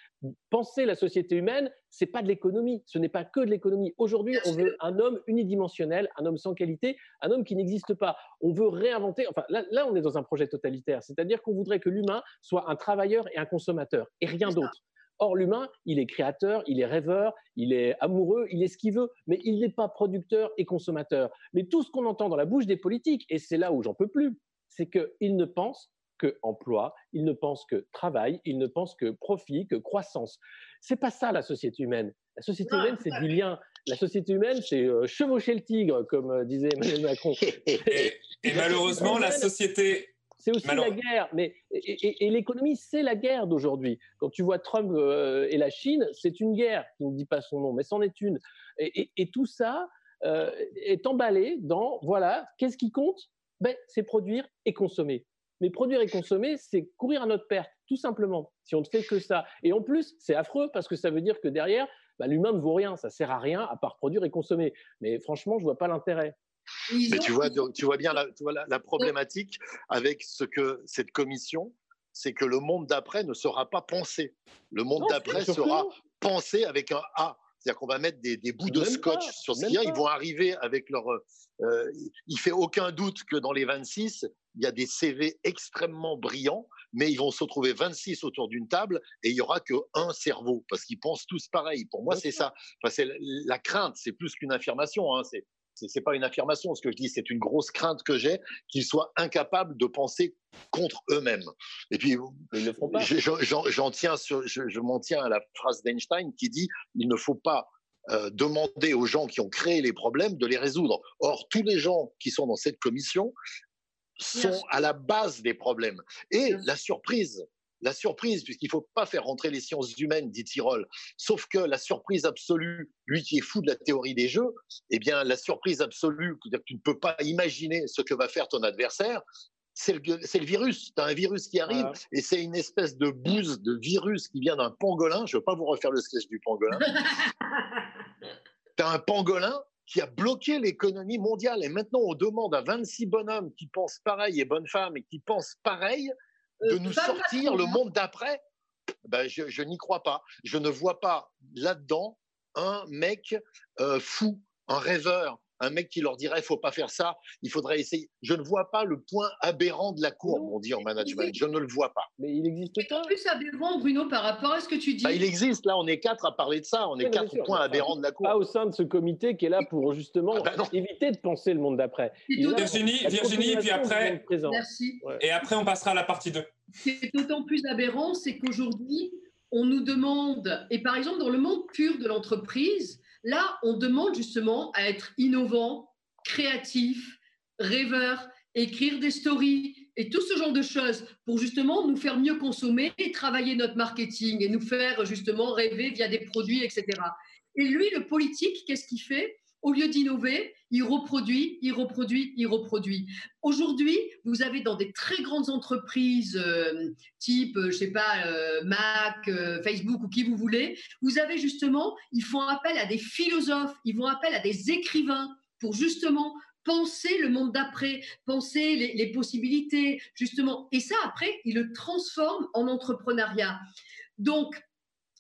Penser la société humaine, c'est pas de l'économie, ce n'est pas que de l'économie. Aujourd'hui, on veut un homme unidimensionnel, un homme sans qualité, un homme qui n'existe pas. On veut réinventer. Enfin, là, là, on est dans un projet totalitaire, c'est-à-dire qu'on voudrait que l'humain soit un travailleur et un consommateur, et rien d'autre. Or, l'humain, il est créateur, il est rêveur, il est amoureux, il est ce qu'il veut, mais il n'est pas producteur et consommateur. Mais tout ce qu'on entend dans la bouche des politiques, et c'est là où j'en peux plus, c'est qu'ils ne pensent que emploi, ils ne pensent que travail, ils ne pensent que profit, que croissance. C'est pas ça la société humaine. La société humaine, c'est du lien. La société humaine, c'est euh, chevaucher le tigre, comme euh, disait Emmanuel Macron. Et malheureusement, la société. C'est aussi la guerre, mais et, et- et l'économie, c'est la guerre d'aujourd'hui. Quand tu vois Trump euh, et la Chine, c'est une guerre qui ne dit pas son nom, mais c'en est une. Et, et- et tout ça euh, est emballé dans voilà, qu'est-ce qui compte? Ben, C'est produire et consommer. Mais produire et consommer, c'est courir à notre perte, tout simplement. Si on ne fait que ça, et en plus, c'est affreux parce que ça veut dire que derrière, ben, l'humain ne vaut rien, ça sert à rien à part produire et consommer. Mais franchement, je vois pas l'intérêt. Mais tu vois, tu vois bien la, tu vois la, la problématique avec ce que cette commission, c'est que le monde d'après ne sera pas pensé. Le monde d'après sera pensé avec un A. C'est-à-dire qu'on va mettre des, des bouts de scotch pas, sur ce qu'il y a. Ils vont arriver avec leur. euh, il fait aucun doute que dans les 26, il y a des CV extrêmement brillants, mais ils vont se retrouver 26 autour d'une table et il y aura que un cerveau parce qu'ils pensent tous pareil. Pour moi, c'est ça. Enfin, c'est la, la crainte. C'est plus qu'une affirmation. Hein. C'est c'est pas une affirmation ce que je dis, c'est une grosse crainte que j'ai qu'ils soient incapables de penser contre eux-mêmes. Et puis, je- je- j'en j'en tiens sur- je, je m'en tiens à la phrase d'Einstein qui dit il ne faut pas euh, demander aux gens qui ont créé les problèmes de les résoudre. Or, tous les gens qui sont dans cette commission sont à la base des problèmes. Et la surprise, la surprise, puisqu'il ne faut pas faire rentrer les sciences humaines, dit Tirole, sauf que la surprise absolue, lui qui est fou de la théorie des jeux, eh bien, la surprise absolue, c'est-à-dire que tu ne peux pas imaginer ce que va faire ton adversaire, c'est le, virus. Tu as un virus qui arrive Voilà. et c'est une espèce de bouse de virus qui vient d'un pangolin. Je ne veux pas vous refaire le sketch du pangolin. tu as un pangolin qui a bloqué l'économie mondiale. Et maintenant, on demande à 26 bonhommes qui pensent pareil et bonnes femmes et qui pensent pareil de nous pas sortir le monde d'après. Ben, je, je n'y crois pas. Je ne vois pas là-dedans un mec euh, fou, un rêveur, un mec qui leur dirait, il faut pas faire ça, il faudrait essayer. Je ne vois pas le point aberrant de la courbe, on dit en management. Je ne le vois pas. Mais il existe pas. plus aberrant, Bruno, par rapport à ce que tu dis. Bah, il existe. Là, on est quatre à parler de ça. On est quatre points aberrants de la courbe. Pas au sein de ce comité qui est là pour justement ah, bah éviter de penser le monde d'après. Virginie, Virginie, et puis après. Merci. Et après, on passera à la partie 2. Ce qui est d'autant plus aberrant, c'est qu'aujourd'hui, on nous demande, et par exemple dans le monde pur de l'entreprise, là, on demande justement à être innovant, créatif, rêveur, écrire des stories et tout ce genre de choses pour justement nous faire mieux consommer et travailler notre marketing et nous faire justement rêver via des produits, etc. Et lui, le politique, qu'est-ce qu'il fait? Au lieu d'innover, il reproduit, il reproduit, il reproduit. Aujourd'hui, vous avez dans des très grandes entreprises euh, type, euh, je sais pas, euh, Mac, Facebook ou qui vous voulez, vous avez justement, ils font appel à des philosophes, ils vont appel à des écrivains pour justement penser le monde d'après, penser les, les, possibilités, justement. Et ça, après, ils le transforment en entrepreneuriat. Donc,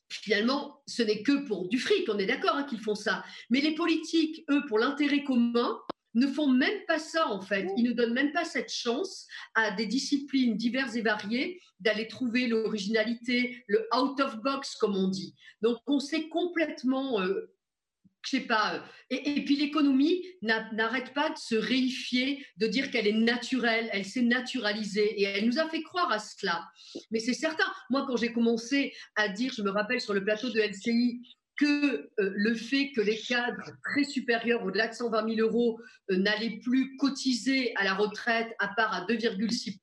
finalement, ce n'est que pour du fric, on est d'accord hein, qu'ils font ça. Mais les politiques, eux, pour l'intérêt commun, ne font même pas ça en fait. Ils ne donnent même pas cette chance à des disciplines diverses et variées d'aller trouver l'originalité, le out of box comme on dit. Donc on s'est complètement euh, je sais pas. Euh, et, puis l'économie n'arrête pas de se réifier, de dire qu'elle est naturelle, elle s'est naturalisée et elle nous a fait croire à cela. Mais c'est certain. Moi, quand j'ai commencé à dire, je me rappelle sur le plateau de LCI, que euh, le fait que les cadres très supérieurs, au-delà de 120 000 euros, euh, n'allaient plus cotiser à la retraite à part à 2,6%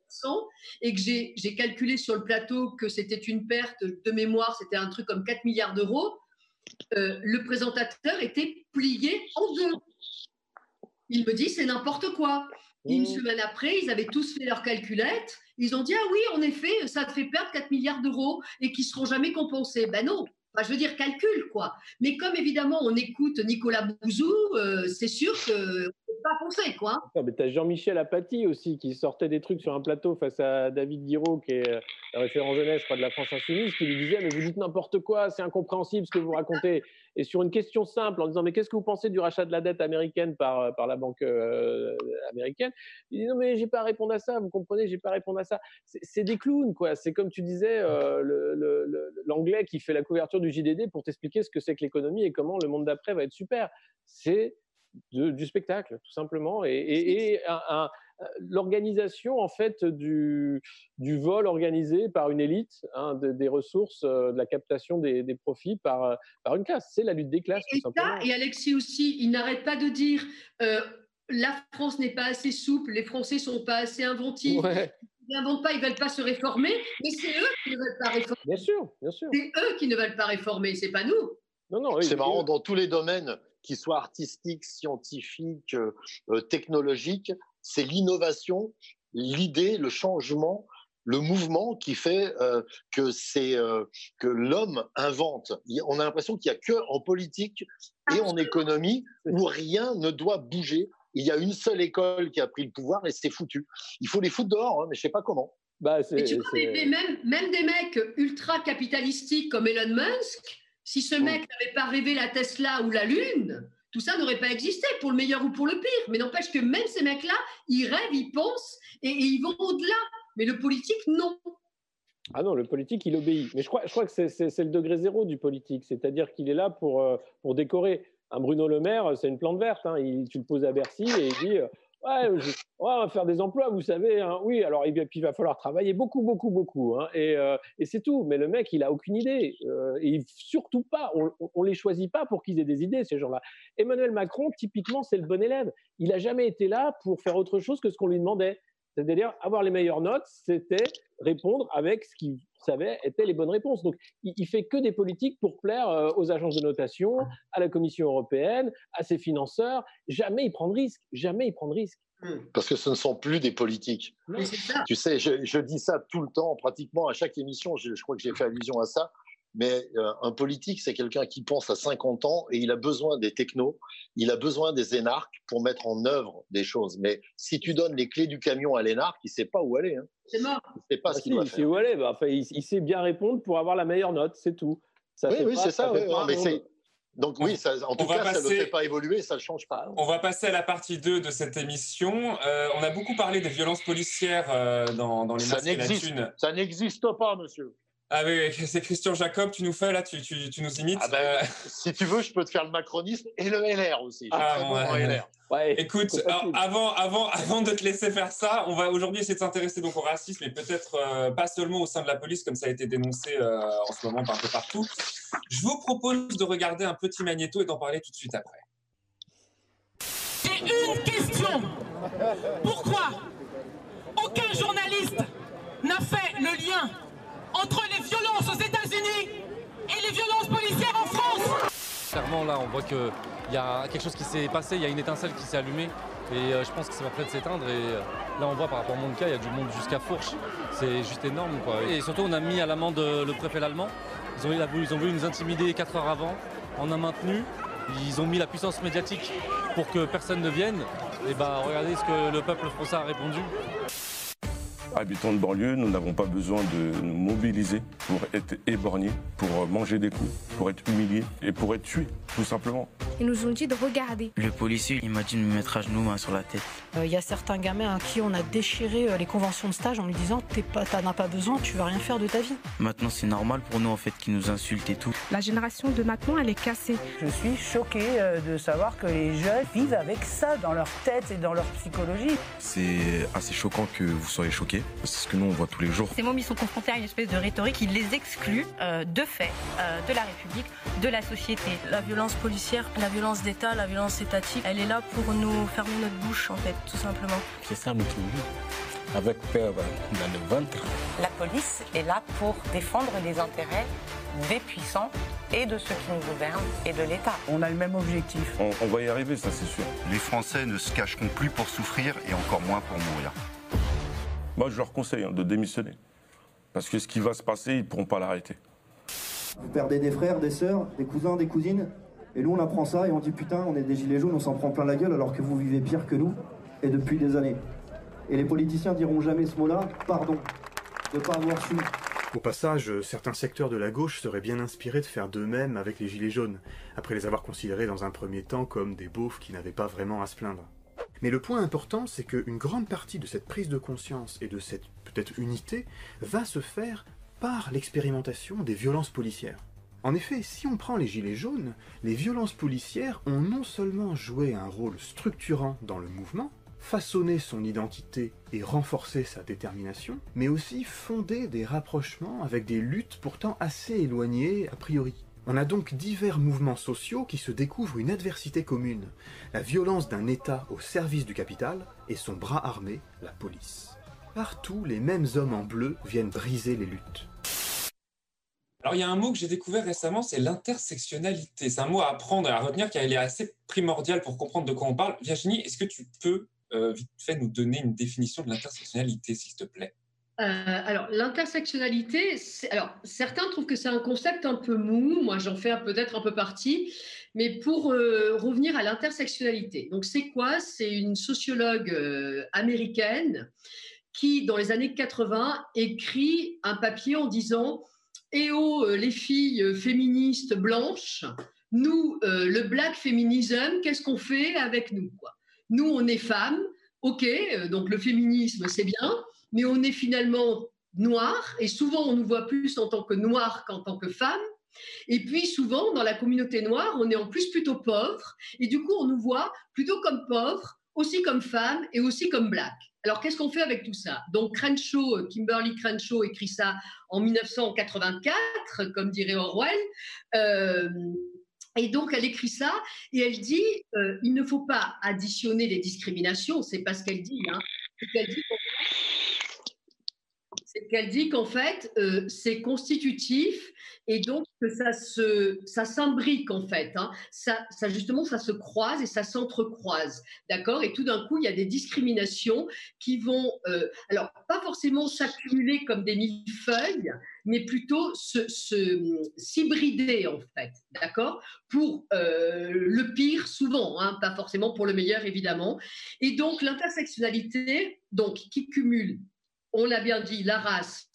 et que j'ai calculé sur le plateau que c'était une perte de mémoire, c'était un truc comme 4 milliards d'euros, euh, le présentateur était plié en deux. Il me dit, c'est n'importe quoi. Une mmh. semaine après, ils avaient tous fait leur calculette. Ils ont dit, ah oui, en effet, ça te fait perdre 4 milliards d'euros et qui seront jamais compensés. Ben non, je veux dire, calcul, quoi. Mais comme évidemment, on écoute Nicolas Bouzou, euh, c'est sûr que pas penser, quoi. mais tu as Jean-Michel Apathy aussi, qui sortait des trucs sur un plateau face à David Guiraud, qui est euh, référent jeunesse, je crois, de la France Insoumise, qui lui disait Mais vous dites n'importe quoi, c'est incompréhensible ce que vous racontez. Et sur une question simple, en disant Mais qu'est-ce que vous pensez du rachat de la dette américaine par, euh, par la banque américaine Il dit Non, mais j'ai pas à répondre à ça, vous comprenez, j'ai pas à répondre à ça. C'est des clowns, quoi. C'est comme tu disais, l'anglais qui fait la couverture du JDD pour t'expliquer ce que c'est que l'économie et comment le monde d'après va être super. C'est du spectacle, tout simplement. Et, l'organisation, en fait, du, du, vol organisé par une élite, hein, des ressources, euh, de la captation des, profits par, par une classe. C'est la lutte des classes, et tout simplement. et Alexis aussi, il n'arrête pas de dire euh, la France n'est pas assez souple, les Français sont pas assez inventifs n'inventent pas, ils ne veulent pas se réformer, mais c'est eux qui ne veulent pas réformer. Bien sûr, bien sûr. C'est eux qui ne veulent pas réformer, c'est pas nous. Non, non, c'est marrant, dans tous les domaines, qu'ils soient artistiques, scientifiques, euh, euh, technologiques, c'est l'innovation, l'idée, le changement, le mouvement qui fait euh, que c'est que l'homme invente. On a l'impression qu'il n'y a que en politique et en économie où rien ne doit bouger il y a une seule école qui a pris le pouvoir et c'est foutu. Il faut les foutre dehors, hein, mais je sais pas comment. Bah, mais tu vois, même, même, des mecs ultra capitalistiques comme Elon Musk, si ce mec n'avait pas rêvé la Tesla ou la Lune, tout ça n'aurait pas existé, pour le meilleur ou pour le pire. Mais n'empêche que même ces mecs-là, ils rêvent, ils pensent et, ils vont au-delà. Mais le politique, non. Ah non, le politique, il obéit. Mais je crois, je crois que c'est le degré zéro du politique, c'est-à-dire qu'il est là pour, euh, pour décorer un Bruno Le Maire, c'est une plante verte. Hein. Il, tu le poses à Bercy et il dit ouais, faire des emplois, vous savez. Hein. Oui, alors puis, il va falloir travailler beaucoup, beaucoup, beaucoup. Hein. Et, euh, et c'est tout. Mais le mec, il a aucune idée. Euh, et surtout pas, on, ne les choisit pas pour qu'ils aient des idées, ces gens-là. Emmanuel Macron, typiquement, c'est le bon élève. Il a jamais été là pour faire autre chose que ce qu'on lui demandait. C'est-à-dire, avoir les meilleures notes, c'était répondre avec ce qu'il savait étaient les bonnes réponses. Donc, il, ne fait que des politiques pour plaire euh, aux agences de notation, à la Commission européenne, à ses financeurs. Jamais il prend de risque. Jamais il prend de risque. Hmm. Parce que ce ne sont plus des politiques. Tu sais, je, dis ça tout le temps, pratiquement à chaque émission. je crois que j'ai fait allusion à ça mais euh, un politique, c'est quelqu'un qui pense à 50 ans et il a besoin des technos, il a besoin des énarques pour mettre en œuvre des choses. Mais si tu donnes les clés du camion à l'énarque, il ne sait pas où aller. Hein. C'est mort. Il sait pas ah ce qu'il doit sait où aller. Bah, il, sait bien répondre pour avoir la meilleure note, c'est tout. Ça oui, oui, c'est ça. Donc oui, ça, en tout on cas, ça ne le fait pas évoluer, ça ne change pas. On va passer à la partie 2 de cette émission. Euh, on a beaucoup parlé des violences policières euh, dans, dans les Ça masques et la n'existe, thune. ça n'existe pas, monsieur. Ah oui, c'est Christian Jacob, tu nous fais là, tu, tu, tu nous imites. Ah ben, si tu veux, je peux te faire le macronisme et le LR aussi. Ah, bon ouais, en ouais. LR. Écoute, alors, avant, avant, avant de te laisser faire ça, on va aujourd'hui essayer de s'intéresser donc au racisme, et peut-être euh, pas seulement au sein de la police, comme ça a été dénoncé euh, en ce moment un peu partout. Je vous propose de regarder un petit magnéto et d'en parler tout de suite après. J'ai une question. Pourquoi aucun journaliste n'a fait le lien entre les violences aux États-Unis et les violences policières en France Clairement, là, on voit qu'il y a quelque chose qui s'est passé, il y a une étincelle qui s'est allumée. Et euh, je pense que ça va près de s'éteindre. Et euh, là, on voit par rapport à mon cas, il y a du monde jusqu'à Fourche. C'est juste énorme. Quoi. Et surtout, on a mis à l'amende euh, le préfet allemand. Ils ont, il a voulu- ils ont voulu nous intimider 4 heures avant. On a maintenu. Ils ont mis la puissance médiatique pour que personne ne vienne. Et bah, regardez ce que le peuple français a répondu. Habitants de banlieue, nous n'avons pas besoin de nous mobiliser pour être éborgnés, pour manger des coups, pour être humiliés et pour être tués, tout simplement. Ils nous ont dit de regarder. Le policier, il m'a dit de me mettre à genoux, main sur la tête. Euh, Il y a certains gamins à qui on a déchiré euh, les conventions de stage en lui disant t'en as pas besoin, tu vas rien faire de ta vie. Maintenant, c'est normal pour nous, en fait, qu'ils nous insultent et tout. La génération de maintenant, elle est cassée. Je suis choqué euh, de savoir que les jeunes vivent avec ça dans leur tête et dans leur psychologie. C'est assez choquant que vous soyez choqués. C'est ce que nous, on voit tous les jours. Ces mômes, ils sont confrontés à une espèce de rhétorique qui les exclut euh, de fait euh, de la République, de la société. La violence policière, la violence d'État, la violence étatique, elle est là pour nous fermer notre bouche, en fait, tout simplement. C'est ça notre vie, avec peur dans le ventre. La police est là pour défendre les intérêts des puissants et de ceux qui nous gouvernent et de l'État. On a le même objectif. On, on va y arriver, ça c'est sûr. Les Français ne se cacheront plus pour souffrir et encore moins pour mourir. Moi, je leur conseille hein, de démissionner. Parce que ce qui va se passer, ils ne pourront pas l'arrêter. Vous perdez des frères, des sœurs, des cousins, des cousines. Et nous, on apprend ça et on dit putain, on est des gilets jaunes, on s'en prend plein la gueule alors que vous vivez pire que nous et depuis des années. Et les politiciens diront jamais ce mot-là, pardon, de pas avoir su. Au passage, certains secteurs de la gauche seraient bien inspirés de faire d'eux-mêmes avec les Gilets jaunes, après les avoir considérés dans un premier temps comme des beaufs qui n'avaient pas vraiment à se plaindre. Mais le point important, c'est qu'une grande partie de cette prise de conscience et de cette peut-être unité va se faire par l'expérimentation des violences policières. En effet, si on prend les Gilets jaunes, les violences policières ont non seulement joué un rôle structurant dans le mouvement, façonné son identité et renforcé sa détermination, mais aussi fondé des rapprochements avec des luttes pourtant assez éloignées a priori. On a donc divers mouvements sociaux qui se découvrent une adversité commune, la violence d'un État au service du capital et son bras armé, la police. Partout, les mêmes hommes en bleu viennent briser les luttes. Alors, il y a un mot que j'ai découvert récemment, c'est l'intersectionnalité. C'est un mot à apprendre et à retenir car il est assez primordial pour comprendre de quoi on parle. Virginie, est-ce que tu peux vite fait nous donner une définition de l'intersectionnalité, s'il te plaît Euh, alors, l'intersectionnalité, alors certains trouvent que c'est un concept un peu mou. Moi, j'en fais peut-être un peu partie. Mais pour euh, revenir à l'intersectionnalité, donc c'est quoi? C'est une sociologue euh, américaine qui, dans les années 80, écrit un papier en disant Eh oh, euh, les filles euh, féministes blanches, nous, euh, le black féminisme, qu'est-ce qu'on fait avec nous Nous, on est femmes, ok, euh, donc le féminisme, c'est bien, mais on est finalement noirs, et souvent on nous voit plus en tant que noirs qu'en tant que femmes. Et puis souvent, dans la communauté noire, on est en plus plutôt pauvre, et du coup, on nous voit plutôt comme pauvres, aussi comme femmes et aussi comme black. Alors, qu'est-ce qu'on fait avec tout ça? Donc, Crenshaw, euh, Kimberly Crenshaw écrit ça en 1984, comme dirait Orwell. Euh, et donc, elle écrit ça et elle dit euh, il ne faut pas additionner les discriminations, c'est pas ce qu'elle dit. Hein. C'est qu'elle dit qu'en fait- euh, c'est constitutif et donc que ça se, ça s'imbrique en fait. hein. Ça, justement, ça se croise et ça s'entrecroise, d'accord Et tout d'un coup, il y a des discriminations qui vont, euh, alors pas forcément s'accumuler comme des millefeuilles, mais plutôt se, se- s'hybrider en fait, d'accord? Pour euh, le pire souvent, hein, pas forcément pour le meilleur évidemment. Et donc l'intersectionnalité, donc qui cumule, on l'a bien dit, la race,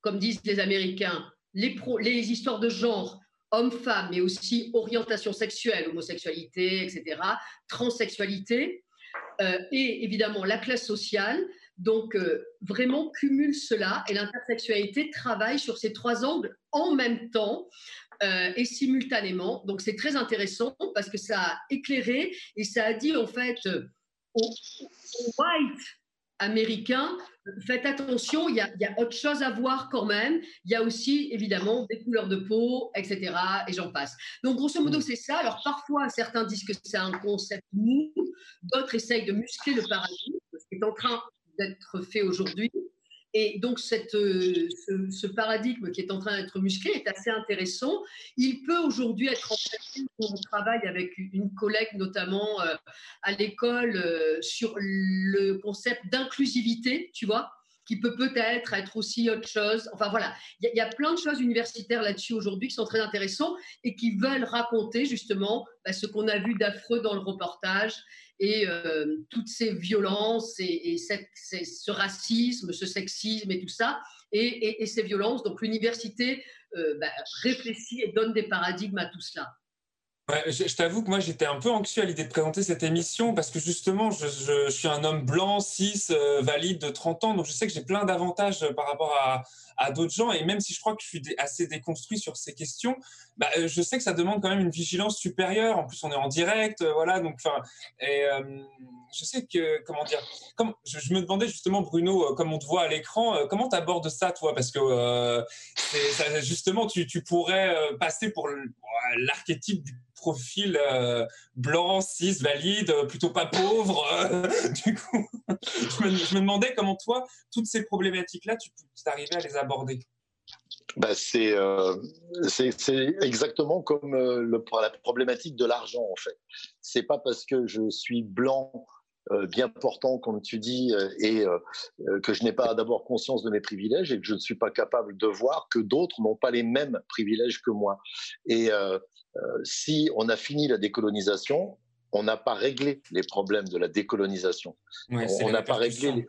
comme disent les Américains, les, histoires de genre homme-femme, mais aussi orientation sexuelle, homosexualité, etc., transsexualité, euh, et évidemment la classe sociale. Donc, euh, vraiment cumule cela et l'intersexualité travaille sur ces trois angles en même temps euh, et simultanément. Donc, c'est très intéressant parce que ça a éclairé et ça a dit en fait aux, white américains faites attention, il y, a, il y, a, autre chose à voir quand même. Il y a aussi évidemment des couleurs de peau, etc. Et j'en passe. Donc grosso modo, mm. c'est ça. Alors parfois, certains disent que c'est un concept mou, d'autres essayent de muscler le paradigme, ce qui est en train d'être fait aujourd'hui. Et donc, cette, euh, ce, paradigme qui est en train d'être musclé est assez intéressant. Il peut aujourd'hui être fait. On travaille avec une collègue, notamment euh, à l'école, euh, sur le concept d'inclusivité, tu vois qui peut peut-être être aussi autre chose. Enfin voilà, il y, a plein de choses universitaires là-dessus aujourd'hui qui sont très intéressantes et qui veulent raconter justement bah, ce qu'on a vu d'affreux dans le reportage et euh, toutes ces violences et, ce racisme, ce sexisme et tout ça, et, ces violences. Donc l'université euh, bah, réfléchit et donne des paradigmes à tout cela. Je, t'avoue que moi j'étais un peu anxieux à l'idée de présenter cette émission parce que justement je, suis un homme blanc, cis, euh, valide de 30 ans, donc je sais que j'ai plein d'avantages par rapport à, d'autres gens. Et même si je crois que je suis assez déconstruit sur ces questions, bah, euh, je sais que ça demande quand même une vigilance supérieure. En plus, on est en direct, euh, voilà. Donc, enfin, et euh, je sais que comment dire. Je, me demandais justement, Bruno, comme on te voit à l'écran, comment tu abordes ça, toi? Parce que justement, tu, tu, pourrais passer pour l'archétype du profil euh, blanc, cis, valide, euh, plutôt pas pauvre. Euh, du coup, je me, demandais comment toi, toutes ces problématiques-là, tu, arrivais à les aborder. Bah c'est exactement comme la problématique de l'argent en fait. C'est pas parce que je suis blanc bien portant, comme tu dis, et que je n'ai pas d'abord conscience de mes privilèges et que je ne suis pas capable de voir que d'autres n'ont pas les mêmes privilèges que moi. Et si on a fini la décolonisation, on n'a pas réglé les problèmes de la décolonisation. on n'a pas réglé les...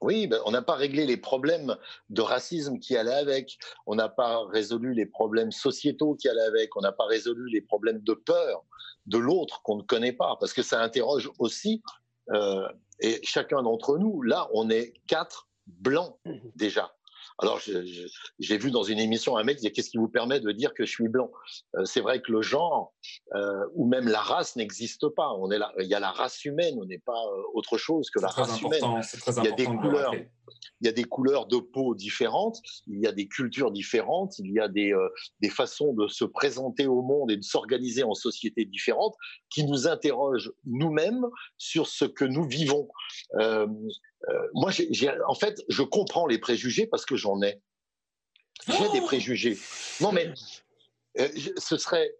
Oui, ben, on n'a pas réglé les problèmes de racisme qui allaient avec. On n'a pas résolu les problèmes sociétaux qui allaient avec. On n'a pas résolu les problèmes de peur de l'autre qu'on ne connaît pas, parce que ça interroge aussi. Euh, et chacun d'entre nous, là, on est quatre blancs déjà. Alors, j'ai vu dans une émission un mec dire qu'est-ce qui vous permet de dire que je suis blanc? Euh, C'est vrai que le genre euh, ou même la race n'existe pas. On est là, il y a la race humaine, on n'est pas euh, autre chose que la race humaine. il y a des couleurs, il y a des couleurs de peau différentes, il y a des cultures différentes, il y a des, des façons de se présenter au monde et de s'organiser en sociétés différentes qui nous interrogent nous-mêmes sur ce que nous vivons. Euh, moi, en fait, je comprends les préjugés parce que j'en ai. J'ai des oh préjugés. Non, mais euh, ce serait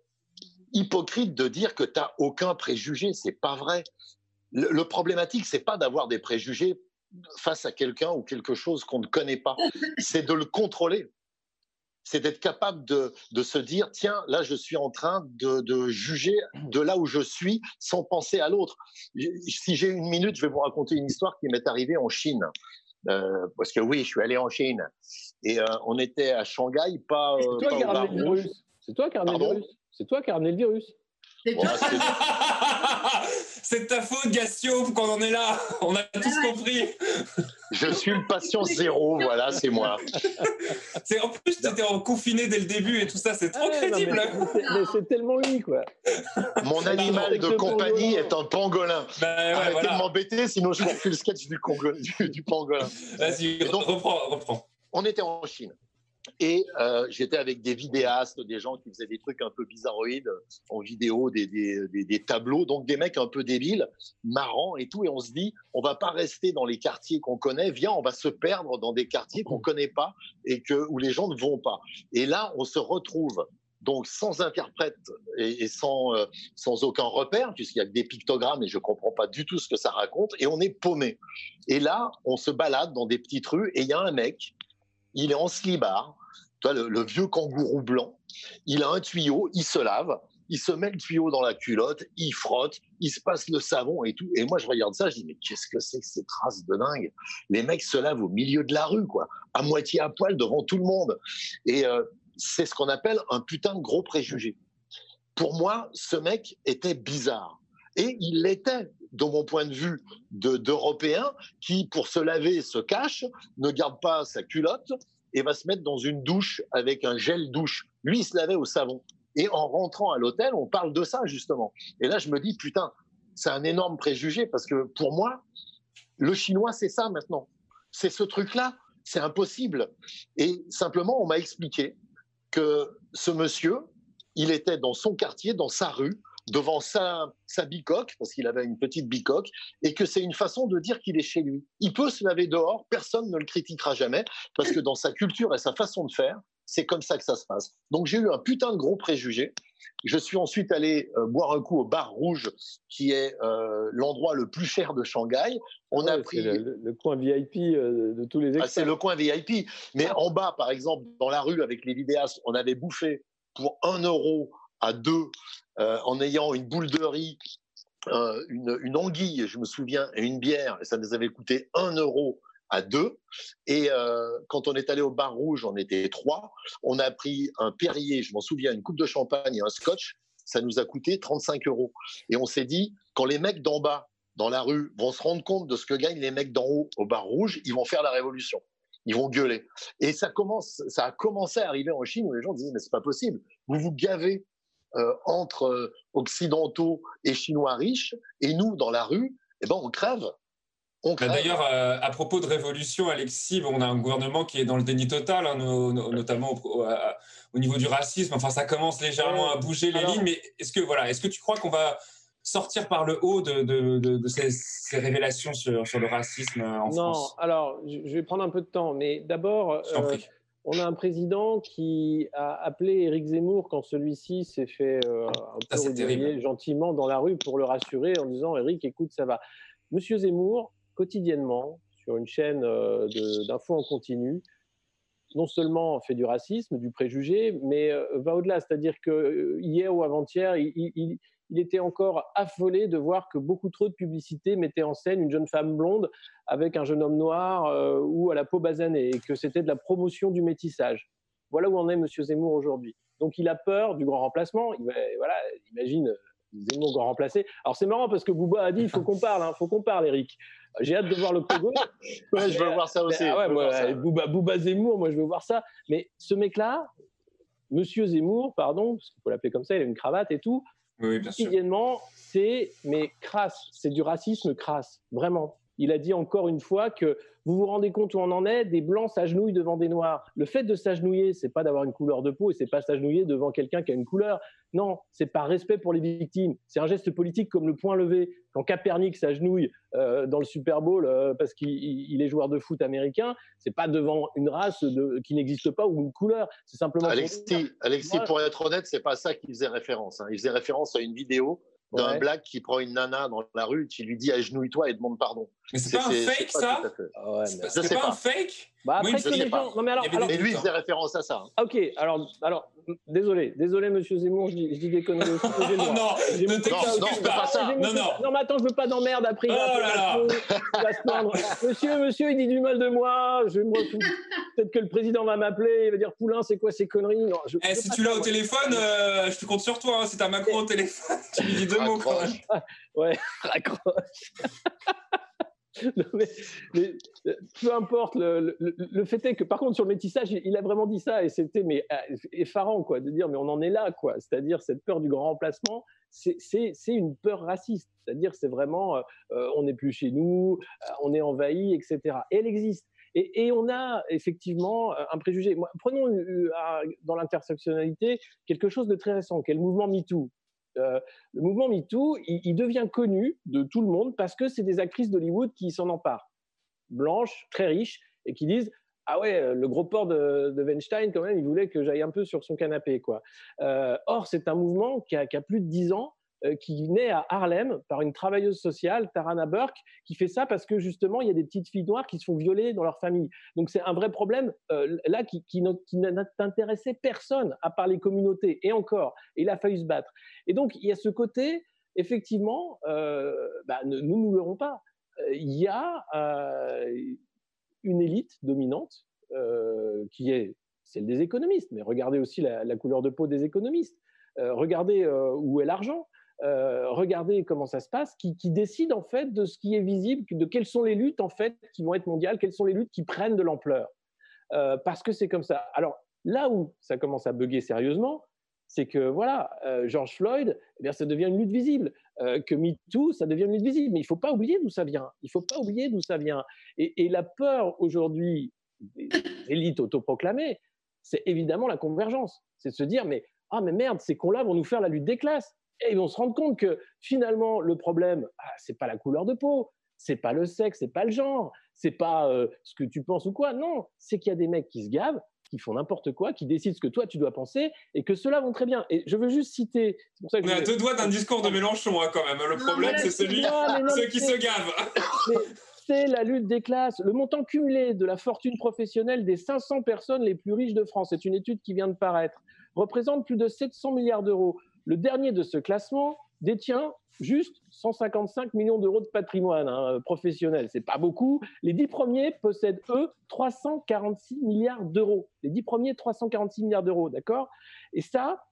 hypocrite de dire que tu n'as aucun préjugé. C'est pas vrai. Le, le problématique, c'est pas d'avoir des préjugés face à quelqu'un ou quelque chose qu'on ne connaît pas. C'est de le contrôler c'est d'être capable de, se dire, tiens, là, je suis en train de, juger de là où je suis sans penser à l'autre. Si j'ai une minute, je vais vous raconter une histoire qui m'est arrivée en Chine. Euh, parce que oui, je suis allé en Chine. Et euh, on était à Shanghai, pas, C'est toi, qui as ramené le virus. C'est toi qui as ramené le virus. C'est toi qui as ramené le virus. C'est ta faute, Gassio, qu'on en est là. On a tous compris. Je suis le patient zéro, voilà, c'est moi. C'est en plus, tu étais en confiné dès le début et tout ça, c'est trop crédible. mais c'est tellement lui, quoi. Mon animal de compagnie est un pangolin. Ben, Arrêtez de m'embêter, sinon je refais le sketch du, du pangolin. Vas-y, reprends, reprends. On était en Chine. Et euh, j'étais avec des vidéastes, des gens qui faisaient des trucs un peu bizarroïdes en vidéo, des, des, des, tableaux, donc des mecs un peu débiles, marrants et tout. Et on se dit, on va pas rester dans les quartiers qu'on connaît, viens, on va se perdre dans des quartiers qu'on connaît pas et que, où les gens ne vont pas. Et là, on se retrouve donc sans interprète et, sans, euh, sans aucun repère, puisqu'il y a que des pictogrammes et je comprends pas du tout ce que ça raconte, et on est paumé. Et là, on se balade dans des petites rues et il y a un mec il est en slibard, toi, le, vieux kangourou blanc. Il a un tuyau, il se lave, il se met le tuyau dans la culotte, il frotte, il se passe le savon et tout. Et moi, je regarde ça, je dis, mais qu'est-ce que c'est que ces traces de dingue? Les mecs se lavent au milieu de la rue, quoi, à moitié à poil devant tout le monde. Et, euh, c'est ce qu'on appelle un putain de gros préjugé. Pour moi, ce mec était bizarre. Et il l'était, de mon point de vue d'Européen, qui, pour se laver, se cache, ne garde pas sa culotte et va se mettre dans une douche avec un gel douche. Lui, il se lavait au savon. Et en rentrant à l'hôtel, on parle de ça, justement. Et là, je me dis, putain, c'est un énorme préjugé parce que pour moi, le chinois, c'est ça maintenant. C'est ce truc-là. C'est impossible. Et simplement, on m'a expliqué que ce monsieur, il était dans son quartier, dans sa rue, devant sa, sa bicoque, parce qu'il avait une petite bicoque, et que c'est une façon de dire qu'il est chez lui. Il peut se laver dehors, personne ne le critiquera jamais, parce que dans sa culture et sa façon de faire, c'est comme ça que ça se passe. Donc j'ai eu un putain de gros préjugé. Je suis ensuite allé euh, boire un coup au bar rouge, qui est euh, l'endroit le plus cher de Shanghai. On a pris le, coin VIP euh, de tous les ah, c'est le coin VIP. Mais en bas, par exemple, dans la rue avec les vidéastes, on avait bouffé pour un euro à deux, en ayant une boule de riz, une, une, anguille, je me souviens, et une bière, ça nous avait coûté un euro à deux. Et euh, quand on est allé au bar rouge, on était trois. On a pris un Perrier, je m'en souviens, une coupe de champagne et un scotch. Ça nous a coûté 35 euros. Et on s'est dit, quand les mecs d'en bas, dans la rue, vont se rendre compte de ce que gagnent les mecs d'en haut au bar rouge, ils vont faire la révolution. Ils vont gueuler. Et ça commence, ça a commencé à arriver en Chine où les gens disaient mais c'est pas possible. Vous vous gavez euh, entre euh, occidentaux et chinois riches, et nous dans la rue, eh ben on crève. Bah, d'ailleurs, euh, à propos de révolution, Alexis, on a un gouvernement qui est dans le déni total, hein, notamment au, niveau du racisme. Enfin, ça commence légèrement à bouger les lignes, mais est-ce que, voilà, est-ce que tu crois qu'on va sortir par le haut de, ces, révélations sur, le racisme en France? Non, alors, je vais prendre un peu de temps, mais d'abord, euh, on a un président qui a appelé Éric Zemmour quand celui-ci s'est fait euh, un peu gentiment dans la rue pour le rassurer en disant Éric, écoute, ça va. Monsieur Zemmour, quotidiennement sur une chaîne euh, d'infos en continu, non seulement fait du racisme, du préjugé, mais euh, va au-delà. C'est-à-dire que euh, hier ou avant-hier, il, était encore affolé de voir que beaucoup trop de publicités mettaient en scène une jeune femme blonde avec un jeune homme noir ou à la peau basanée, et que c'était de la promotion du métissage. Voilà où en est M. Zemmour aujourd'hui. Donc il a peur du grand remplacement. Il, voilà, imagine Zemmour grand remplacé. Alors c'est marrant parce que Bouba a dit il faut qu'on parle, il hein, faut qu'on parle, Eric. J'ai hâte de voir le Pogo. ouais, je veux voir ça aussi. Ah ouais, Bouba, Zemmour, moi je veux voir ça. Mais ce mec-là, Monsieur Zemmour, pardon, parce qu'il faut l'appeler comme ça, il a une cravate et tout. Oui, c'est mais crasse, c'est du racisme crasse, vraiment. Il a dit encore une fois que vous vous rendez compte où on en est Des blancs s'agenouillent devant des noirs. Le fait de s'agenouiller, c'est pas d'avoir une couleur de peau et c'est pas s'agenouiller devant quelqu'un qui a une couleur. Non, c'est par respect pour les victimes. C'est un geste politique comme le point levé. Quand Kaepernick s'agenouille euh, dans le Super Bowl euh, parce qu'il est joueur de foot américain, c'est pas devant une race qui n'existe pas ou une couleur. C'est simplement. Alexis, Alexis pour être honnête, c'est pas ça qu'il faisait référence. Hein. Il faisait référence à une vidéo d'un black qui prend une nana dans la rue, qui lui dit agenouille-toi et demande pardon. Mais c'est pas un fake ça ah C'est pas, un fake bah après, oui, les gens... non, mais alors, alors... Et lui, il faisait référence à ça. Hein. Ok, alors, alors désolé, désolé, monsieur Zemmour, je dis, je dis des conneries aussi. oh, non, ne t'excuse pas. Ça. Non, non. non, mais attends, je veux pas d'emmerde après. Oh là là. Monsieur, monsieur, il dit du mal de moi. Je Peut-être que le président va m'appeler, il va dire Poulain, c'est quoi ces conneries? Non, je... eh, Si tu l'as au téléphone, euh, je te compte sur toi. Hein, si t'as Macron au téléphone, tu lui dis deux mots. Ouais, raccroche. mais, euh, peu importe, le, fait est que par contre sur le métissage, il, a vraiment dit ça et c'était euh, effarant quoi de dire mais on en est là quoi, c'est-à-dire cette peur du grand remplacement, c'est une peur raciste, c'est-à-dire c'est vraiment euh, on n'est plus chez nous, on est envahi, etc. Et elle existe. Et, et, on a effectivement un préjugé. prenons dans l'intersectionnalité quelque chose de très récent, qui est le mouvement MeToo. Euh, le mouvement MeToo, il, devient connu de tout le monde parce que c'est des actrices d'Hollywood qui s'en emparent, blanches, très riches, et qui disent ah ouais, le gros port de, Weinstein, quand même, il voulait que j'aille un peu sur son canapé. quoi. Euh, or, c'est un mouvement qui a, qui a, plus de dix ans qui naît à Harlem par une travailleuse sociale, Tarana Burke, qui fait ça parce que justement, il y a des petites filles noires qui se font violer dans leur famille. Donc c'est un vrai problème euh, là qui, qui, personne à part les communautés. Et encore, il a fallu se battre. Et donc il y a ce côté, effectivement, euh, bah, nous ne l'aurons pas. Il y a une élite dominante qui est celle des économistes, mais regardez aussi la, couleur de peau des économistes. regardez où est l'argent. Regardez comment ça se passe, qui, décide en fait de ce qui est visible, de quelles sont les luttes en fait qui vont être mondiales, quelles sont les luttes qui prennent de l'ampleur. parce que c'est comme ça. Alors là où ça commence à bugger sérieusement, c'est que voilà, George Floyd, eh bien, ça devient une lutte visible. que MeToo, ça devient une lutte visible. Mais il ne faut pas oublier d'où ça vient. Il ne faut pas oublier d'où ça vient. Et, la peur aujourd'hui des élites autoproclamées, c'est évidemment la convergence. C'est de se dire, mais ah mais merde, ces cons-là vont nous faire la lutte des classes. Et ils vont se rendre compte que finalement, le problème, ah, c'est pas la couleur de peau, c'est pas le sexe, c'est pas le genre, c'est pas ce que tu penses ou quoi. Non, c'est qu'il y a des mecs qui se gavent qui font n'importe quoi, qui décident ce que toi tu dois penser, et que ceux-là vont très bien. Et je veux juste citer. Pour ça que On est à deux doigts d'un discours de Mélenchon, hein, quand même. Le problème, c'est celui ceux qui se gavent. c'est la lutte des classes. Le montant cumulé de la fortune professionnelle des 500 personnes les plus riches de France, c'est une étude qui vient de paraître, représente plus de 700 milliards d'euros. Le dernier de ce classement détient juste 155 millions d'euros de patrimoine hein, professionnel. C'est pas beaucoup. Les dix premiers possèdent, eux, 346 milliards d'euros. Les dix premiers, 346 milliards d'euros, d'accord? Et ça,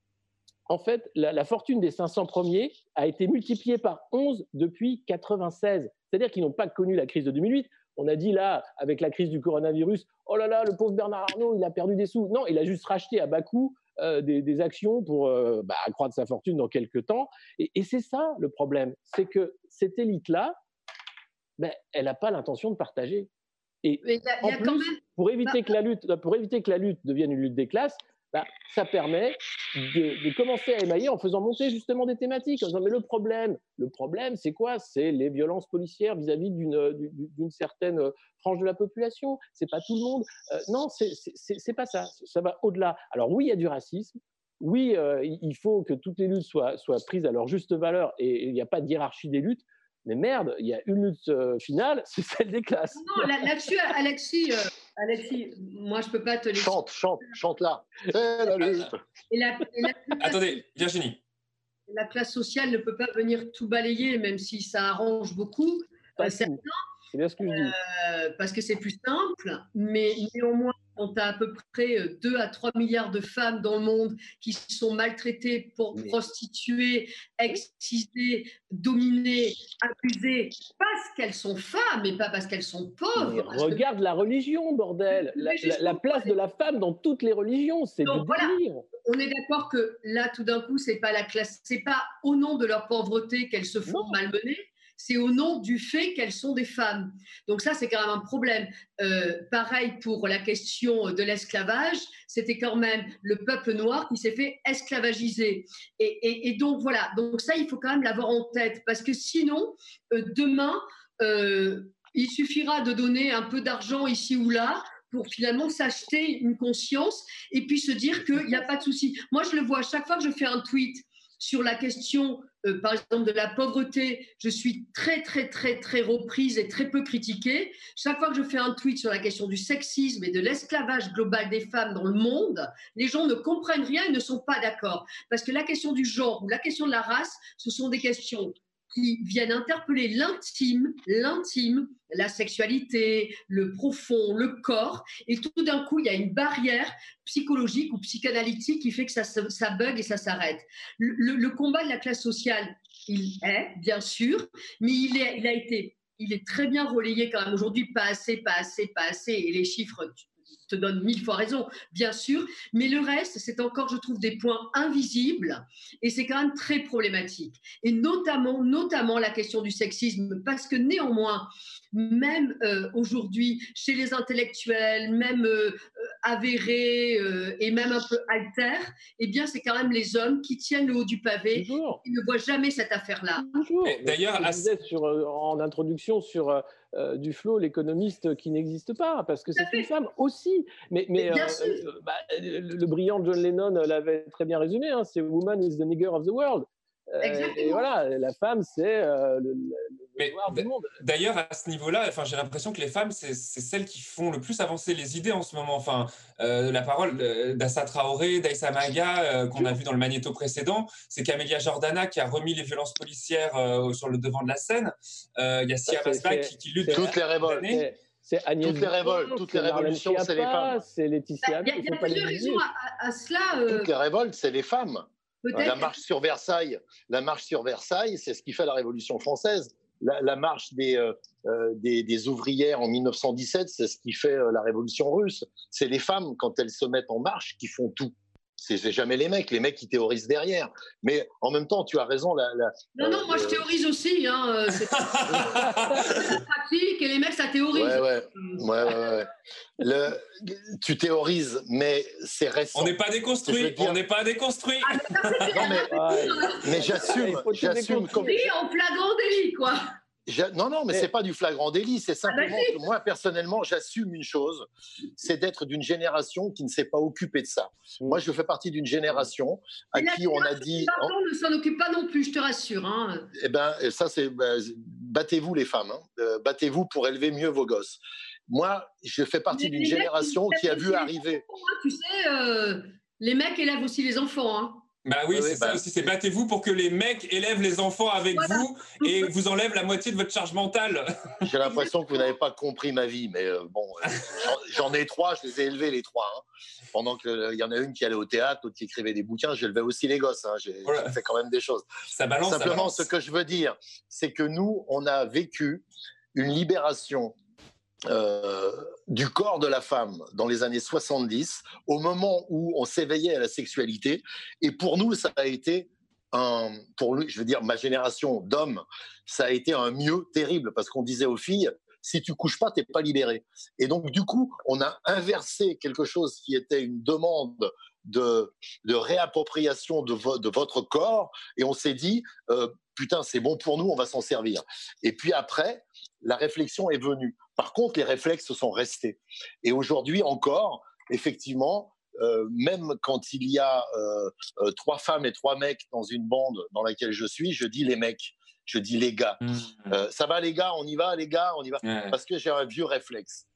en fait, la, fortune des 500 premiers a été multipliée par 11 depuis 96. C'est-à-dire qu'ils n'ont pas connu la crise de 2008. On a dit là, avec la crise du coronavirus, oh là là, le pauvre Bernard Arnault, il a perdu des sous. Non, il a juste racheté à bas coût euh, des, actions pour euh, bah, accroître sa fortune dans quelques temps. Et, c'est ça le problème, c'est que cette élite-là, ben, elle n'a pas l'intention de partager. Et en plus, pour éviter que la lutte, pour éviter que la lutte devienne une lutte des classes, bah, ça permet de, commencer à émailler en faisant monter justement des thématiques, en disant mais le problème, le problème c'est quoi? C'est les violences policières vis-à-vis d'une certaine euh, frange de la population. C'est pas tout le monde. Euh, non, c'est pas ça. Ça va au-delà. Alors oui, il y a du racisme. Oui, euh, il faut que toutes les luttes soient, soient prises à leur juste valeur et il n'y a pas de hiérarchie des luttes. Mais merde, il y a une lutte finale, c'est celle des classes. Non, là-dessus, Alexis, Alexis, moi, je peux pas te laisser. Chante, chante, chante là. la lutte. Attendez, Virginie. La classe sociale ne peut pas venir tout balayer, même si ça arrange beaucoup. Pas c'est bien ce que je dis. Euh, parce que c'est plus simple, mais néanmoins, on a à peu près 2 euh, à 3 milliards de femmes dans le monde qui sont maltraitées, pour prostituées, excisées, dominées, accusées, parce qu'elles sont femmes et pas parce qu'elles sont pauvres. regarde la religion, bordel. La, place de la femme dans toutes les religions, c'est du voilà. On est d'accord que là, tout d'un coup, c'est pas la classe, c'est pas au nom de leur pauvreté qu'elles se font malmener, c'est au nom du fait qu'elles sont des femmes. Donc ça, c'est quand même un problème. Euh, pareil pour la question de l'esclavage, c'était quand même le peuple noir qui s'est fait esclavagiser. Et, donc voilà, donc ça, il faut quand même l'avoir en tête, parce que sinon, euh, demain, euh, il suffira de donner un peu d'argent ici ou là pour finalement s'acheter une conscience et puis se dire qu'il n'y a pas de souci. Moi, je le vois chaque fois que je fais un tweet sur la question, euh, par exemple, de la pauvreté, je suis très, très, très, très reprise et très peu critiquée. Chaque fois que je fais un tweet sur la question du sexisme et de l'esclavage global des femmes dans le monde, les gens ne comprennent rien et ne sont pas d'accord. Parce que la question du genre ou la question de la race, ce sont des questions qui viennent interpeller l'intime, l'intime, la sexualité, le profond, le corps, et tout d'un coup, il y a une barrière psychologique ou psychanalytique qui fait que ça, bug et ça s'arrête. Le, combat de la classe sociale, il est, bien sûr, mais il, il a été il est très bien relayé quand même. Aujourd'hui, pas assez, pas assez, pas assez, et les chiffres te donne mille fois raison, bien sûr, mais le reste, c'est encore, je trouve, des points invisibles et c'est quand même très problématique. Et notamment, notamment la question du sexisme, parce que néanmoins, même euh, aujourd'hui, chez les intellectuels, même euh, euh, avérés et même un peu alter, eh bien, c'est quand même les hommes qui tiennent le haut du pavé, qui ne voient jamais cette affaire-là. D'ailleurs, en introduction sur euh, du flot, l'économiste qui n'existe pas, parce que c'est une femme aussi. Mais, mais, euh, euh, bah, le, brillant John Lennon l'avait très bien résumé, hein, c'est Woman is the nigger of the world. Et voilà, la femme, c'est le, du monde. D'ailleurs, à ce niveau-là, enfin, j'ai l'impression que les femmes, c'est celles qui font le plus avancer les idées en ce moment. Enfin, la parole d'Assa Traoré, d'Aïssa Maga, qu'on a vu dans le magnéto précédent, c'est Camélia Jordana qui a remis les violences policières sur le devant de la scène. Il y a Sia Masbach qui, qui, lutte toutes les révoltes. c'est Agnès Toutes les révoltes, toutes les révolutions, c'est les femmes. C'est Laetitia. Il y a, il y a plusieurs raisons à, à cela. euh, Toutes les révoltes, c'est les femmes. La marche sur Versailles, la marche sur Versailles, c'est ce qui fait la Révolution française. La, la marche des, euh, euh, des, des ouvrières en 1917, c'est ce qui fait euh, la Révolution russe. C'est les femmes, quand elles se mettent en marche, qui font tout. C'est jamais les mecs, les mecs qui théorisent derrière. Mais en même temps, tu as raison. La, la- Non, non, moi je euh, théorise aussi. Hein, euh, c'est pratique et les mecs, ça théorise. Ouais, ouais, ouais, ouais, ouais. Le, tu théorises, mais c'est récent. On n'est pas déconstruit, on n'est pas déconstruit. Non, mais, mais j'assume, j'assume comme. Oui, en flagrant délit, quoi. Non, non, mais c'est pas du flagrant délit. C'est simplement bah si. que moi, personnellement, j'assume une chose c'est d'être d'une génération qui ne s'est pas occupée de ça. Moi, je fais partie d'une génération à qui on a dit. Pardon, ne s'en occupe pas non plus, je te rassure. Hein. Eh ben, ça, c'est bah, battez-vous les femmes, hein. Euh, battez-vous pour élever mieux vos gosses. Moi, je fais partie d'une génération qui a vu arriver. enfants, hein, Tu sais, euh, les mecs élèvent aussi les enfants. Hein. Bah oui, Oui, c'est bah, ça aussi. C'est battez-vous pour que les mecs élèvent les enfants avec Voilà. vous et vous enlèvent la moitié de votre charge mentale. J'ai l'impression que vous n'avez pas compris ma vie, mais euh, bon, euh, j'en- ai trois, je les ai élevés les trois. hein. Pendant qu'il y en a une qui allait au théâtre, l'autre qui écrivait des bouquins, j'élevais aussi les gosses. hein. J'ai Voilà. fait quand même des choses. Ça balance, ça Simplement, balance. ce que je veux dire, c'est que nous, on a vécu une libération euh, du corps de la femme dans les années 70, au moment où on s'éveillait à la sexualité. Et pour nous, ça a été un, pour lui, je veux dire, ma génération d'hommes, ça a été un mieux terrible parce qu'on disait aux filles, si tu couches pas, t'es pas libéré. Et donc, du coup, on a inversé quelque chose qui était une demande de, réappropriation de votre corps et on s'est dit, euh, putain, c'est bon pour nous, on va s'en servir. Et puis après, la réflexion est venue. Par contre, les réflexes sont restés. Et aujourd'hui encore, effectivement, euh, même quand il y a euh, euh, trois femmes et trois mecs dans une bande dans laquelle je suis, je dis les mecs, je dis les gars. Euh, ça va les gars, on y va les gars, on y va. Parce que j'ai un vieux réflexe.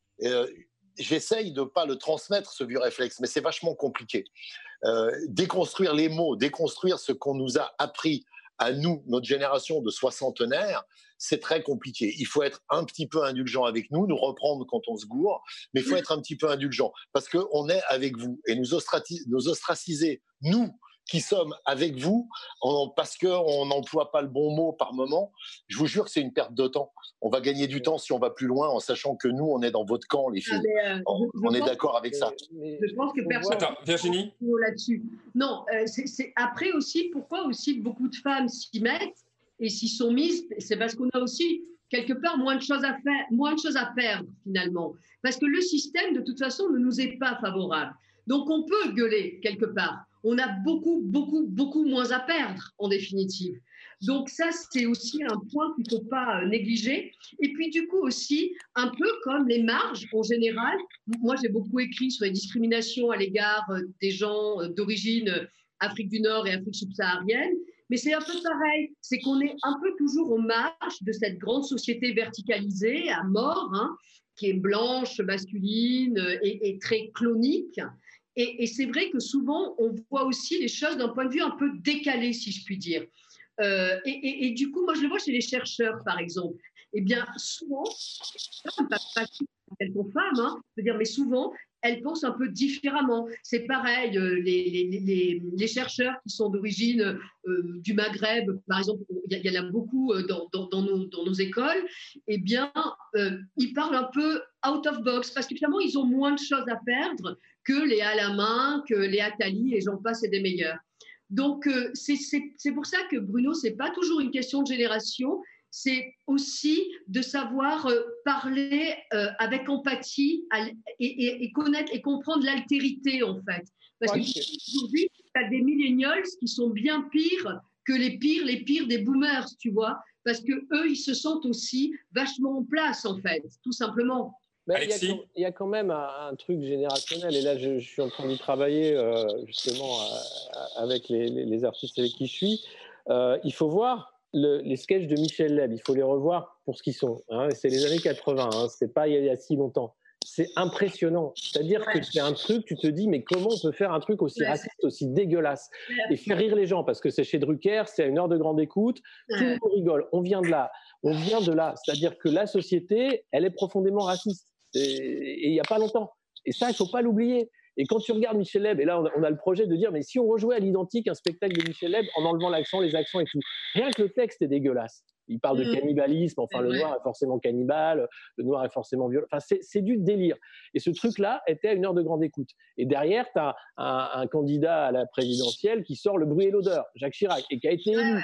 J'essaye de pas le transmettre, ce vieux réflexe, mais c'est vachement compliqué. Déconstruire les mots, déconstruire ce qu'on nous a appris à nous, notre génération de soixantenaires, c'est très compliqué. Il faut être un petit peu indulgent avec nous, nous reprendre quand on se gourre, mais il faut être un petit peu indulgent parce qu'on est avec vous et nous, ostraciser, nous qui sommes avec vous, en- parce qu'on n'emploie pas le bon mot par moment, je vous jure que c'est une perte de temps. On va gagner du temps si on va plus loin en sachant que nous, on est dans votre camp, les filles. mais, euh, on je- je on est d'accord avec ça. Je pense que personne Attends, Virginie là-dessus. Non, euh, c'est- après aussi, pourquoi aussi beaucoup de femmes s'y mettent et s'y sont mises C'est parce qu'on a aussi quelque part moins de choses à faire, moins de choses à perdre finalement. Parce que le système, de toute façon, ne nous est pas favorable. Donc on peut gueuler quelque part. On a beaucoup, beaucoup, beaucoup moins à perdre en définitive. Donc ça, c'est aussi un point qu'il ne faut pas euh, négliger. Et puis du coup aussi, un peu comme les marges en général. Moi, j'ai beaucoup écrit sur les discriminations à l'égard euh, des gens euh, d'origine Afrique du Nord et Afrique subsaharienne. Mais c'est un peu pareil, c'est qu'on est un peu toujours aux marges de cette grande société verticalisée à mort, hein, qui est blanche, masculine et, et très clonique. Et, c'est vrai que souvent, on voit aussi les choses d'un point de vue un peu décalé, si je puis dire. Euh, et, du coup, moi, je le vois chez les chercheurs, par exemple. Eh bien, souvent, pas, pas elles sont femmes, hein, je veux dire, mais souvent, elles pensent un peu différemment. C'est pareil, euh, les, chercheurs qui sont d'origine euh, du Maghreb, par exemple, il y, en a beaucoup euh, dans, nos, écoles, eh bien, ils parlent un peu out of box, parce que finalement, ils ont moins de choses à perdre que les Alamin, que les Attali, et j'en passe, et des meilleurs. Donc, c'est pour ça que Bruno, c'est pas toujours une question de génération, c'est aussi de savoir euh, parler euh, avec empathie et, et- et connaître et comprendre l'altérité, en fait. Parce Ouais, qu'aujourd'hui, tu as des millennials qui sont bien pires que les pires, les pires des boomers, tu vois. Parce que eux, ils se sentent aussi vachement en place, en fait, tout simplement. Ben, il, y a quand, il y a quand même un, un truc générationnel, et là je, je suis en train de travailler euh, justement euh, avec les, les- les artistes avec qui je suis. Euh, il faut voir le- les sketchs de Michel Leb, il faut les revoir pour ce qu'ils sont. hein. C'est les années 80, hein, c'est pas il y, a, si longtemps. C'est impressionnant. C'est-à-dire que c'est un truc, tu te dis, mais comment on peut faire un truc aussi Ouais. raciste, aussi dégueulasse Et faire rire les gens, parce que c'est chez Drucker, c'est à une heure de grande écoute, tout le monde rigole. On vient de là. On vient de là. C'est-à-dire que la société, elle est profondément raciste. et il n'y a pas longtemps. Et ça, il ne faut pas l'oublier. Et quand tu regardes Michel Leb, et là on a, le projet de dire, mais si on rejouait à l'identique un spectacle de Michel Leb en enlevant l'accent, les accents et tout, rien que le texte est dégueulasse. Il parle de mmh. cannibalisme, enfin le noir est forcément cannibale, le noir est forcément violent. Enfin, c'est du délire. Et ce truc-là était à une heure de grande écoute. Et derrière, tu as un, candidat à la présidentielle qui sort le bruit et l'odeur, Jacques Chirac, et qui a été élu.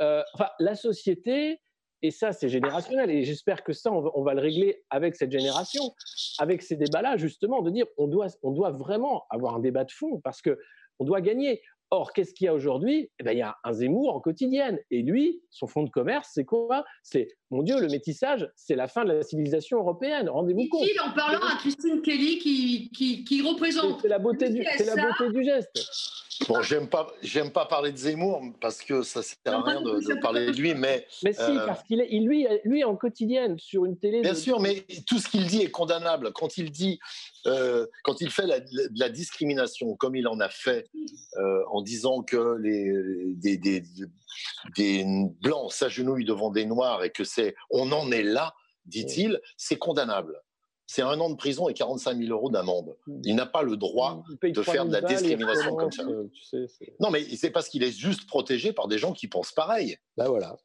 Euh, enfin, la société, et ça, c'est générationnel. Et j'espère que ça, on va, le régler avec cette génération, avec ces débats-là, justement, de dire on doit, on doit vraiment avoir un débat de fond parce que on doit gagner. Or, qu'est-ce qu'il y a aujourd'hui? Eh ben, Il y a un Zemmour en quotidienne. Et lui, son fonds de commerce, c'est quoi? C'est, mon Dieu, le métissage, c'est la fin de la civilisation européenne. Rendez-vous compte. en parlant à Christine Kelly qui, qui, qui représente. C'est la, beauté du, c'est la beauté du geste. Bon, j'aime pas, j'aime pas parler de Zemmour parce que ça sert à rien de, parler de lui, mais. Mais si, euh, parce qu'il est, lui, lui en quotidienne sur une télé. Bien sûr, mais tout ce qu'il dit est condamnable. Quand il dit, euh, quand il fait la, la, discrimination, comme il en a fait, euh, en disant que les des, des, des blancs s'agenouillent devant des noirs et que c'est, on en est là, dit-il, c'est condamnable c'est un an de prison et 45 000 euros d'amende. Il n'a pas le droit de faire de la discrimination comme ça. non, mais c'est parce qu'il est juste protégé par des gens qui pensent pareil. Ben voilà.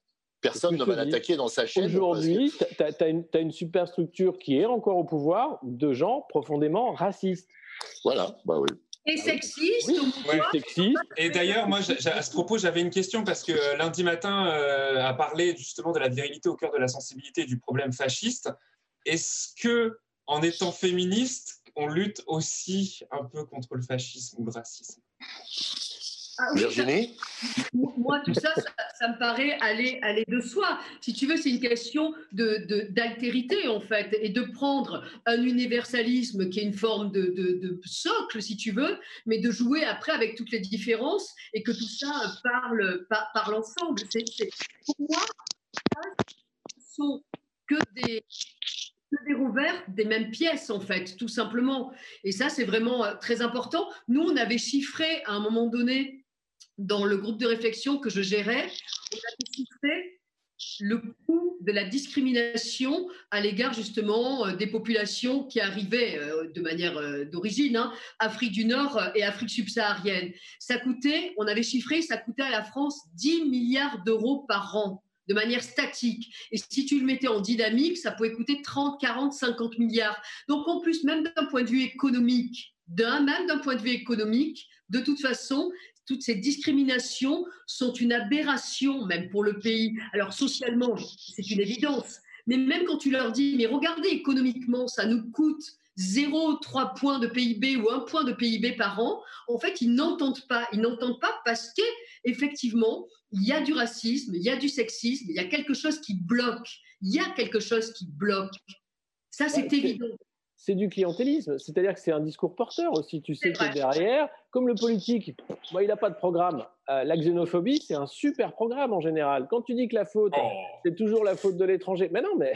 Personne ne va l'attaquer dans sa chaîne. Aujourd'hui, tu as, une, as une superstructure qui est encore au pouvoir de gens profondément racistes. Voilà, bah oui. Et sexiste, Et d'ailleurs, moi, à ce propos, j'avais une question parce que euh, lundi matin euh, a parlé justement de la virilité au cœur de la sensibilité et du problème fasciste. Est-ce que en étant féministe, on lutte aussi un peu contre le fascisme ou le racisme? Ah Virginie? Moi, tout ça, ça, me paraît aller, aller de soi. Si tu veux, c'est une question d'altérité, de, en fait, et de prendre un universalisme qui est une forme de, socle, si tu veux, mais de jouer après avec toutes les différences et que tout ça parle, par, parle ensemble. pour moi, ce sont que des, des rouverts des mêmes pièces, en fait, tout simplement. Et ça, c'est vraiment euh, très important. Nous, on avait chiffré à un moment donné, dans le groupe de réflexion que je gérais, on chiffré le coût de la discrimination à l'égard justement euh, des populations qui arrivaient euh, de manière d'origine, hein, Afrique du Nord et Afrique subsaharienne. Ça coûtait, on avait chiffré, ça coûtait à la France 10 milliards d'euros par an de manière statique. Et si tu le mettais en dynamique, ça pouvait coûter 30, 40, 50 milliards. Donc en plus, même d'un point de vue économique, d'un, même d'un point de vue économique, de toute façon, toutes ces discriminations sont une aberration même pour le pays. Alors socialement, c'est une évidence. Mais même quand tu leur dis, mais regardez économiquement, ça nous coûte 0,3 points de PIB ou 1 point de PIB par an, en fait, ils n'entendent pas. Ils n'entendent pas parce qu'effectivement, il y a du racisme, il y a du sexisme, il y a quelque chose qui bloque. Il y a quelque chose qui bloque. Ça, c'est évident. C'est du clientélisme, c'est-à-dire que c'est un discours porteur aussi. Tu sais que derrière, comme le politique, moi, il n'a pas de programme. Euh, la xénophobie, c'est un super programme en général. Quand tu dis que la faute, oh. c'est toujours la faute de l'étranger, mais non, mais,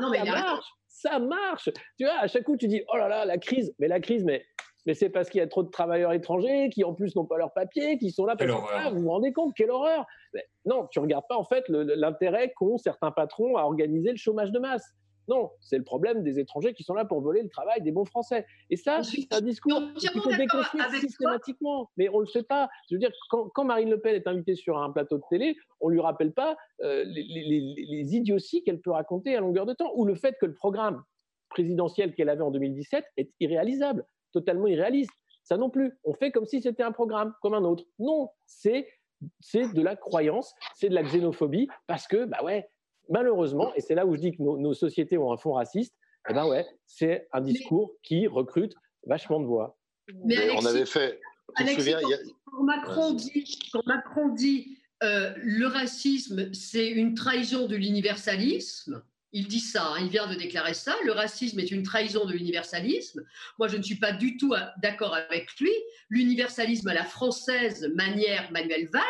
non, mais ça marche, ça marche. Tu vois, à chaque coup, tu dis, oh là là, la crise, mais la crise, mais mais c'est parce qu'il y a trop de travailleurs étrangers qui en plus n'ont pas leurs papiers, qui sont là parce que vous vous rendez compte, quelle horreur Non, tu regardes pas en fait l'intérêt qu'ont certains patrons à organiser le chômage de masse. Non, c'est le problème des étrangers qui sont là pour voler le travail des bons Français. Et ça, c'est un discours qu'il faut déconstruire systématiquement. Mais on ne le sait pas. Je veux dire, quand, Marine Le Pen est invitée sur un plateau de télé, on ne lui rappelle pas euh, les, les idioties qu'elle peut raconter à longueur de temps, ou le fait que le programme présidentiel qu'elle avait en 2017 est irréalisable totalement irréaliste. Ça non plus. On fait comme si c'était un programme, comme un autre. Non, c'est c'est de la croyance, c'est de la xénophobie, parce que, bah ouais, malheureusement, et c'est là où je dis que nos, sociétés ont un fond raciste, eh ben ouais, c'est un discours qui recrute vachement de voix. Mais on avait fait. Alexis, quand, Macron dit, quand Macron dit euh, le racisme, c'est une trahison de l'universalisme, il dit ça, hein, il vient de déclarer ça. Le racisme est une trahison de l'universalisme. Moi, je ne suis pas du tout euh, d'accord avec lui. L'universalisme à la française, manière Manuel Valls,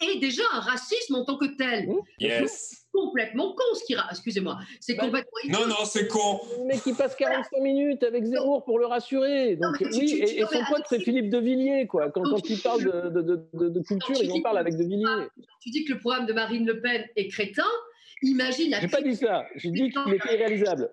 est déjà un racisme en tant que tel. Yes. Complètement con ce qui. Excusez-moi. C'est bah, complètement. Non, non, c'est con. Mais qui passe 45 minutes avec Zemmour pour le rassurer. Donc, oui, et, son pote, c'est Philippe de Villiers, quoi. Quand, quand il parle de, de, de culture, il en parle avec de Villiers. Tu dis que le programme de Marine Le Pen est crétin. Imagine la. J'ai pas dit ça. J'ai dit qu'il était irréalisable.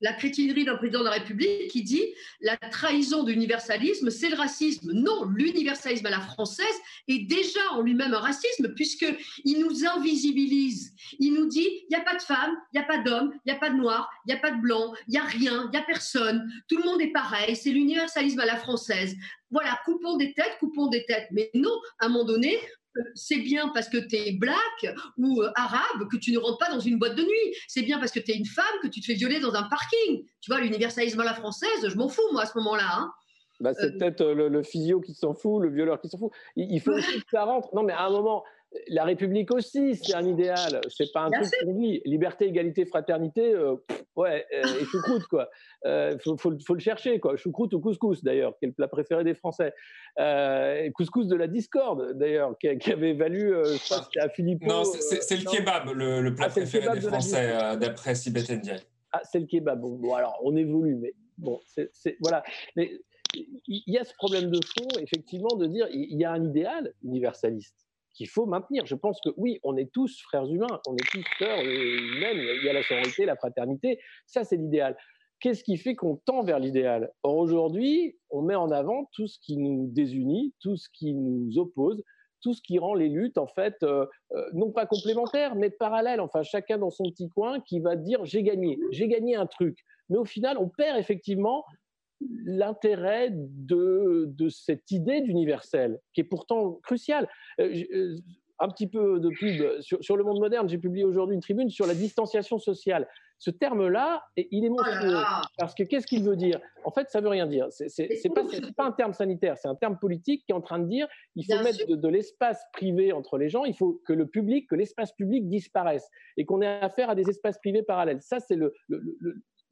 la crétinerie d'un président de la République qui dit la trahison de l'universalisme, c'est le racisme. Non, l'universalisme à la française est déjà en lui-même un racisme puisqu'il nous invisibilise. Il nous dit il n'y a pas de femme, il n'y a pas d'homme, il n'y a pas de noir, il n'y a pas de blanc, il n'y a rien, il n'y a personne. Tout le monde est pareil. C'est l'universalisme à la française. Voilà, coupons des têtes, coupons des têtes. Mais non, à un moment donné, c'est bien parce que tu es black ou euh, arabe que tu ne rentres pas dans une boîte de nuit. C'est bien parce que tu es une femme que tu te fais violer dans un parking. Tu vois, l'universalisme à la française, je m'en fous, moi, à ce moment-là. Hein. Bah, c'est euh, peut-être euh, le, physio qui s'en fout, le violeur qui s'en fout. Il, faut aussi que ça rentre. Non, mais à un moment, la République aussi, c'est un idéal. C'est pas un truc pour lui. Liberté, égalité, fraternité, ouais, et choucroute, quoi. Il faut, faut, le chercher, quoi. Choucroute ou couscous, d'ailleurs, qui est le plat préféré des Français. couscous de la discorde, d'ailleurs, qui, avait valu, je crois c'était à Philippe. Non, c'est le kebab, le, plat ah, préféré des Français, d'après Sibeth Ndiaye. Ah, c'est le kebab. Bon, alors, on évolue, mais bon, c'est voilà. Mais il y a ce problème de fond, effectivement, de dire il y a un idéal universaliste qu'il faut maintenir. Je pense que oui, on est tous frères humains, on est tous sœurs humaines, il y a la sororité, la fraternité, ça c'est l'idéal. Qu'est-ce qui fait qu'on tend vers l'idéal? Or aujourd'hui, on met en avant tout ce qui nous désunit, tout ce qui nous oppose, tout ce qui rend les luttes en fait euh, euh, non pas complémentaires mais parallèles. Enfin, chacun dans son petit coin qui va dire j'ai gagné, j'ai gagné un truc. Mais au final, on perd effectivement l'intérêt de, de, cette idée d'universel, qui est pourtant cruciale. Euh, euh, un petit peu de pub sur, le monde moderne, j'ai publié aujourd'hui une tribune sur la distanciation sociale. Ce terme-là, il est oh monstrueux. parce que qu'est-ce qu'il veut dire? En fait, ça veut rien dire. C'est pas, pas un terme sanitaire, c'est un terme politique qui est en train de dire il faut mettre de, l'espace privé entre les gens, il faut que le public, que l'espace public disparaisse et qu'on ait affaire à des espaces privés parallèles. Ça, c'est le,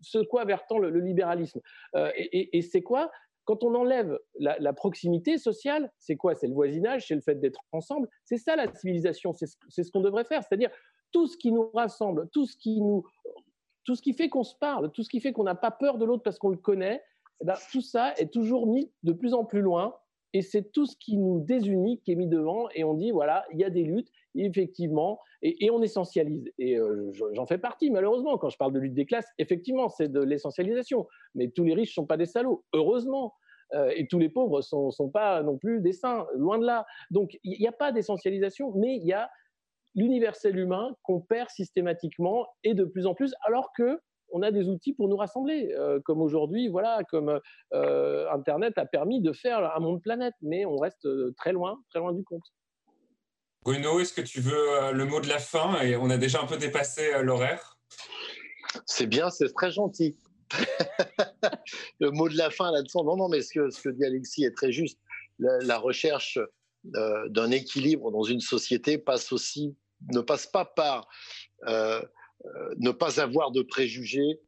ce quoi vertant le, libéralisme. Euh, et, c'est quoi? Quand on enlève la, proximité sociale, c'est quoi? C'est le voisinage, c'est le fait d'être ensemble. C'est ça la civilisation, c'est ce, qu'on devrait faire. C'est-à-dire tout ce qui nous rassemble, tout ce qui nous, tout ce qui fait qu'on se parle, tout ce qui fait qu'on n'a pas peur de l'autre parce qu'on le connaît. Eh ben, tout ça est toujours mis de plus en plus loin et c'est tout ce qui nous désunit qui est mis devant et on dit voilà il y a des luttes effectivement et, on essentialise et euh, j'en fais partie malheureusement. Quand je parle de lutte des classes effectivement c'est de l'essentialisation. Mais tous les riches sont pas des salauds heureusement. Euh, et tous les pauvres sont sont pas non plus des saints loin de là. Donc il n'y a pas d'essentialisation mais il y a l'universel humain qu'on perd systématiquement et de plus en plus alors que on a des outils pour nous rassembler, euh, comme aujourd'hui, voilà, comme Internet a permis de faire un monde planète, mais on reste très loin, très loin du compte. Bruno, est-ce que tu veux le mot de la fin? On a déjà un peu dépassé l'horaire. C'est bien, c'est très gentil. le mot de la fin là-dessus. Non, non, mais ce que, dit Alexis est très juste. La, recherche d'un équilibre dans une société passe aussi, ne passe pas par euh, ne pas avoir de préjugés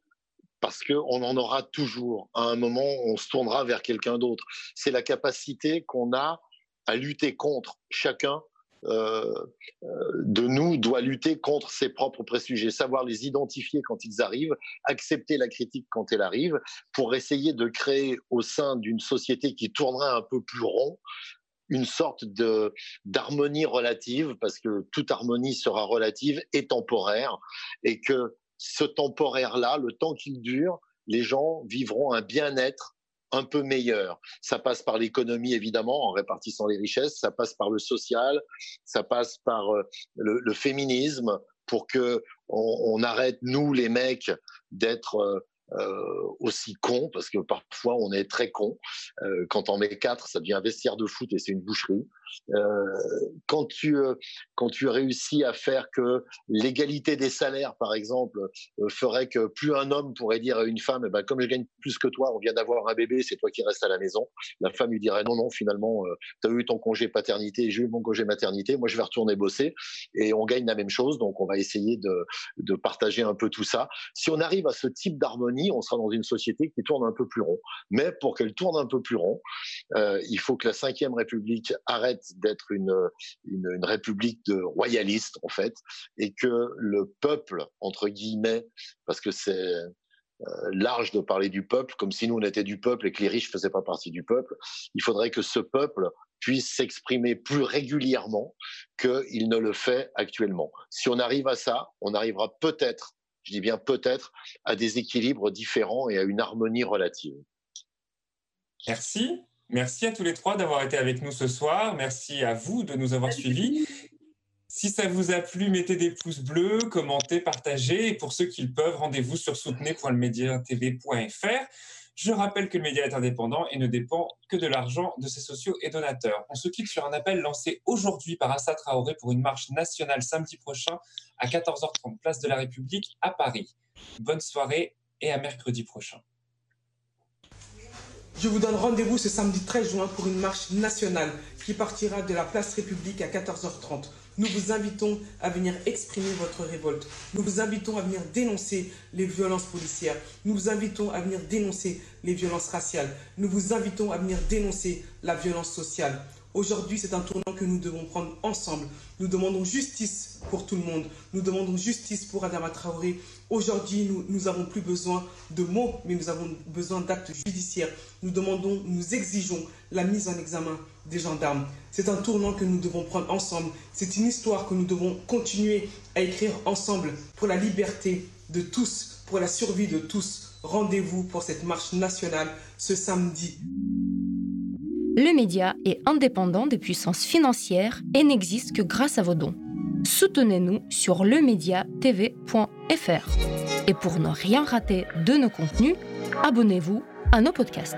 parce qu'on en aura toujours. À un moment, on se tournera vers quelqu'un d'autre. C'est la capacité qu'on a à lutter contre. Chacun euh, euh, de nous doit lutter contre ses propres préjugés, savoir les identifier quand ils arrivent, accepter la critique quand elle arrive, pour essayer de créer au sein d'une société qui tournerait un peu plus rond, une sorte de d'harmonie relative, parce que toute harmonie sera relative et temporaire, et que ce temporaire-là, le temps qu'il dure, les gens vivront un bien-être un peu meilleur. Ça passe par l'économie, évidemment, en répartissant les richesses, ça passe par le social, ça passe par euh, le, féminisme, pour que on, arrête, nous, les mecs, d'être euh, aussi con, parce que parfois on est très con. Euh, quand on met quatre, ça devient un vestiaire de foot et c'est une boucherie. Euh, quand tu quand tu réussis à faire que l'égalité des salaires, par exemple, ferait que plus un homme pourrait dire à une femme, eh ben, comme je gagne plus que toi, on vient d'avoir un bébé, c'est toi qui restes à la maison. La femme lui dirait non non, finalement, tu as eu ton congé paternité, j'ai eu mon congé maternité, moi je vais retourner bosser et on gagne la même chose. Donc on va essayer de de partager un peu tout ça. Si on arrive à ce type d'harmonie on sera dans une société qui tourne un peu plus rond. Mais pour qu'elle tourne un peu plus rond, euh, il faut que la Ve République arrête d'être une, une, république de royalistes, en fait, et que le peuple, entre guillemets, parce que c'est euh, large de parler du peuple, comme si nous on était du peuple et que les riches faisaient pas partie du peuple. Il faudrait que ce peuple puisse s'exprimer plus régulièrement qu'il ne le fait actuellement. Si on arrive à ça, on arrivera peut-être je dis bien peut-être, à des équilibres différents et à une harmonie relative. Merci. Merci à tous les trois d'avoir été avec nous ce soir. Merci à vous de nous avoir suivis. Si ça vous a plu, mettez des pouces bleus, commentez, partagez. Et pour ceux qui le peuvent, rendez-vous sur soutenez.lemediatv.fr. Je rappelle que le média est indépendant et ne dépend que de l'argent de ses sociaux et donateurs. On se quitte sur un appel lancé aujourd'hui par Assa Traoré pour une marche nationale samedi prochain à 14h30, place de la République à Paris. Bonne soirée et à mercredi prochain. Je vous donne rendez-vous ce samedi 13 juin pour une marche nationale qui partira de la place République à 14h30. Nous vous invitons à venir exprimer votre révolte. Nous vous invitons à venir dénoncer les violences policières. Nous vous invitons à venir dénoncer les violences raciales. Nous vous invitons à venir dénoncer la violence sociale. Aujourd'hui, c'est un tournant que nous devons prendre ensemble. Nous demandons justice pour tout le monde. Nous demandons justice pour Adama Traoré. Aujourd'hui, nous n'avons plus besoin de mots, mais nous avons besoin d'actes judiciaires. Nous demandons, nous exigeons la mise en examen des gendarmes. C'est un tournant que nous devons prendre ensemble. C'est une histoire que nous devons continuer à écrire ensemble pour la liberté de tous, pour la survie de tous. Rendez-vous pour cette marche nationale ce samedi le média est indépendant des puissances financières et n'existe que grâce à vos dons. Soutenez-nous sur lemediatv.fr. Et pour ne rien rater de nos contenus, abonnez-vous à nos podcasts.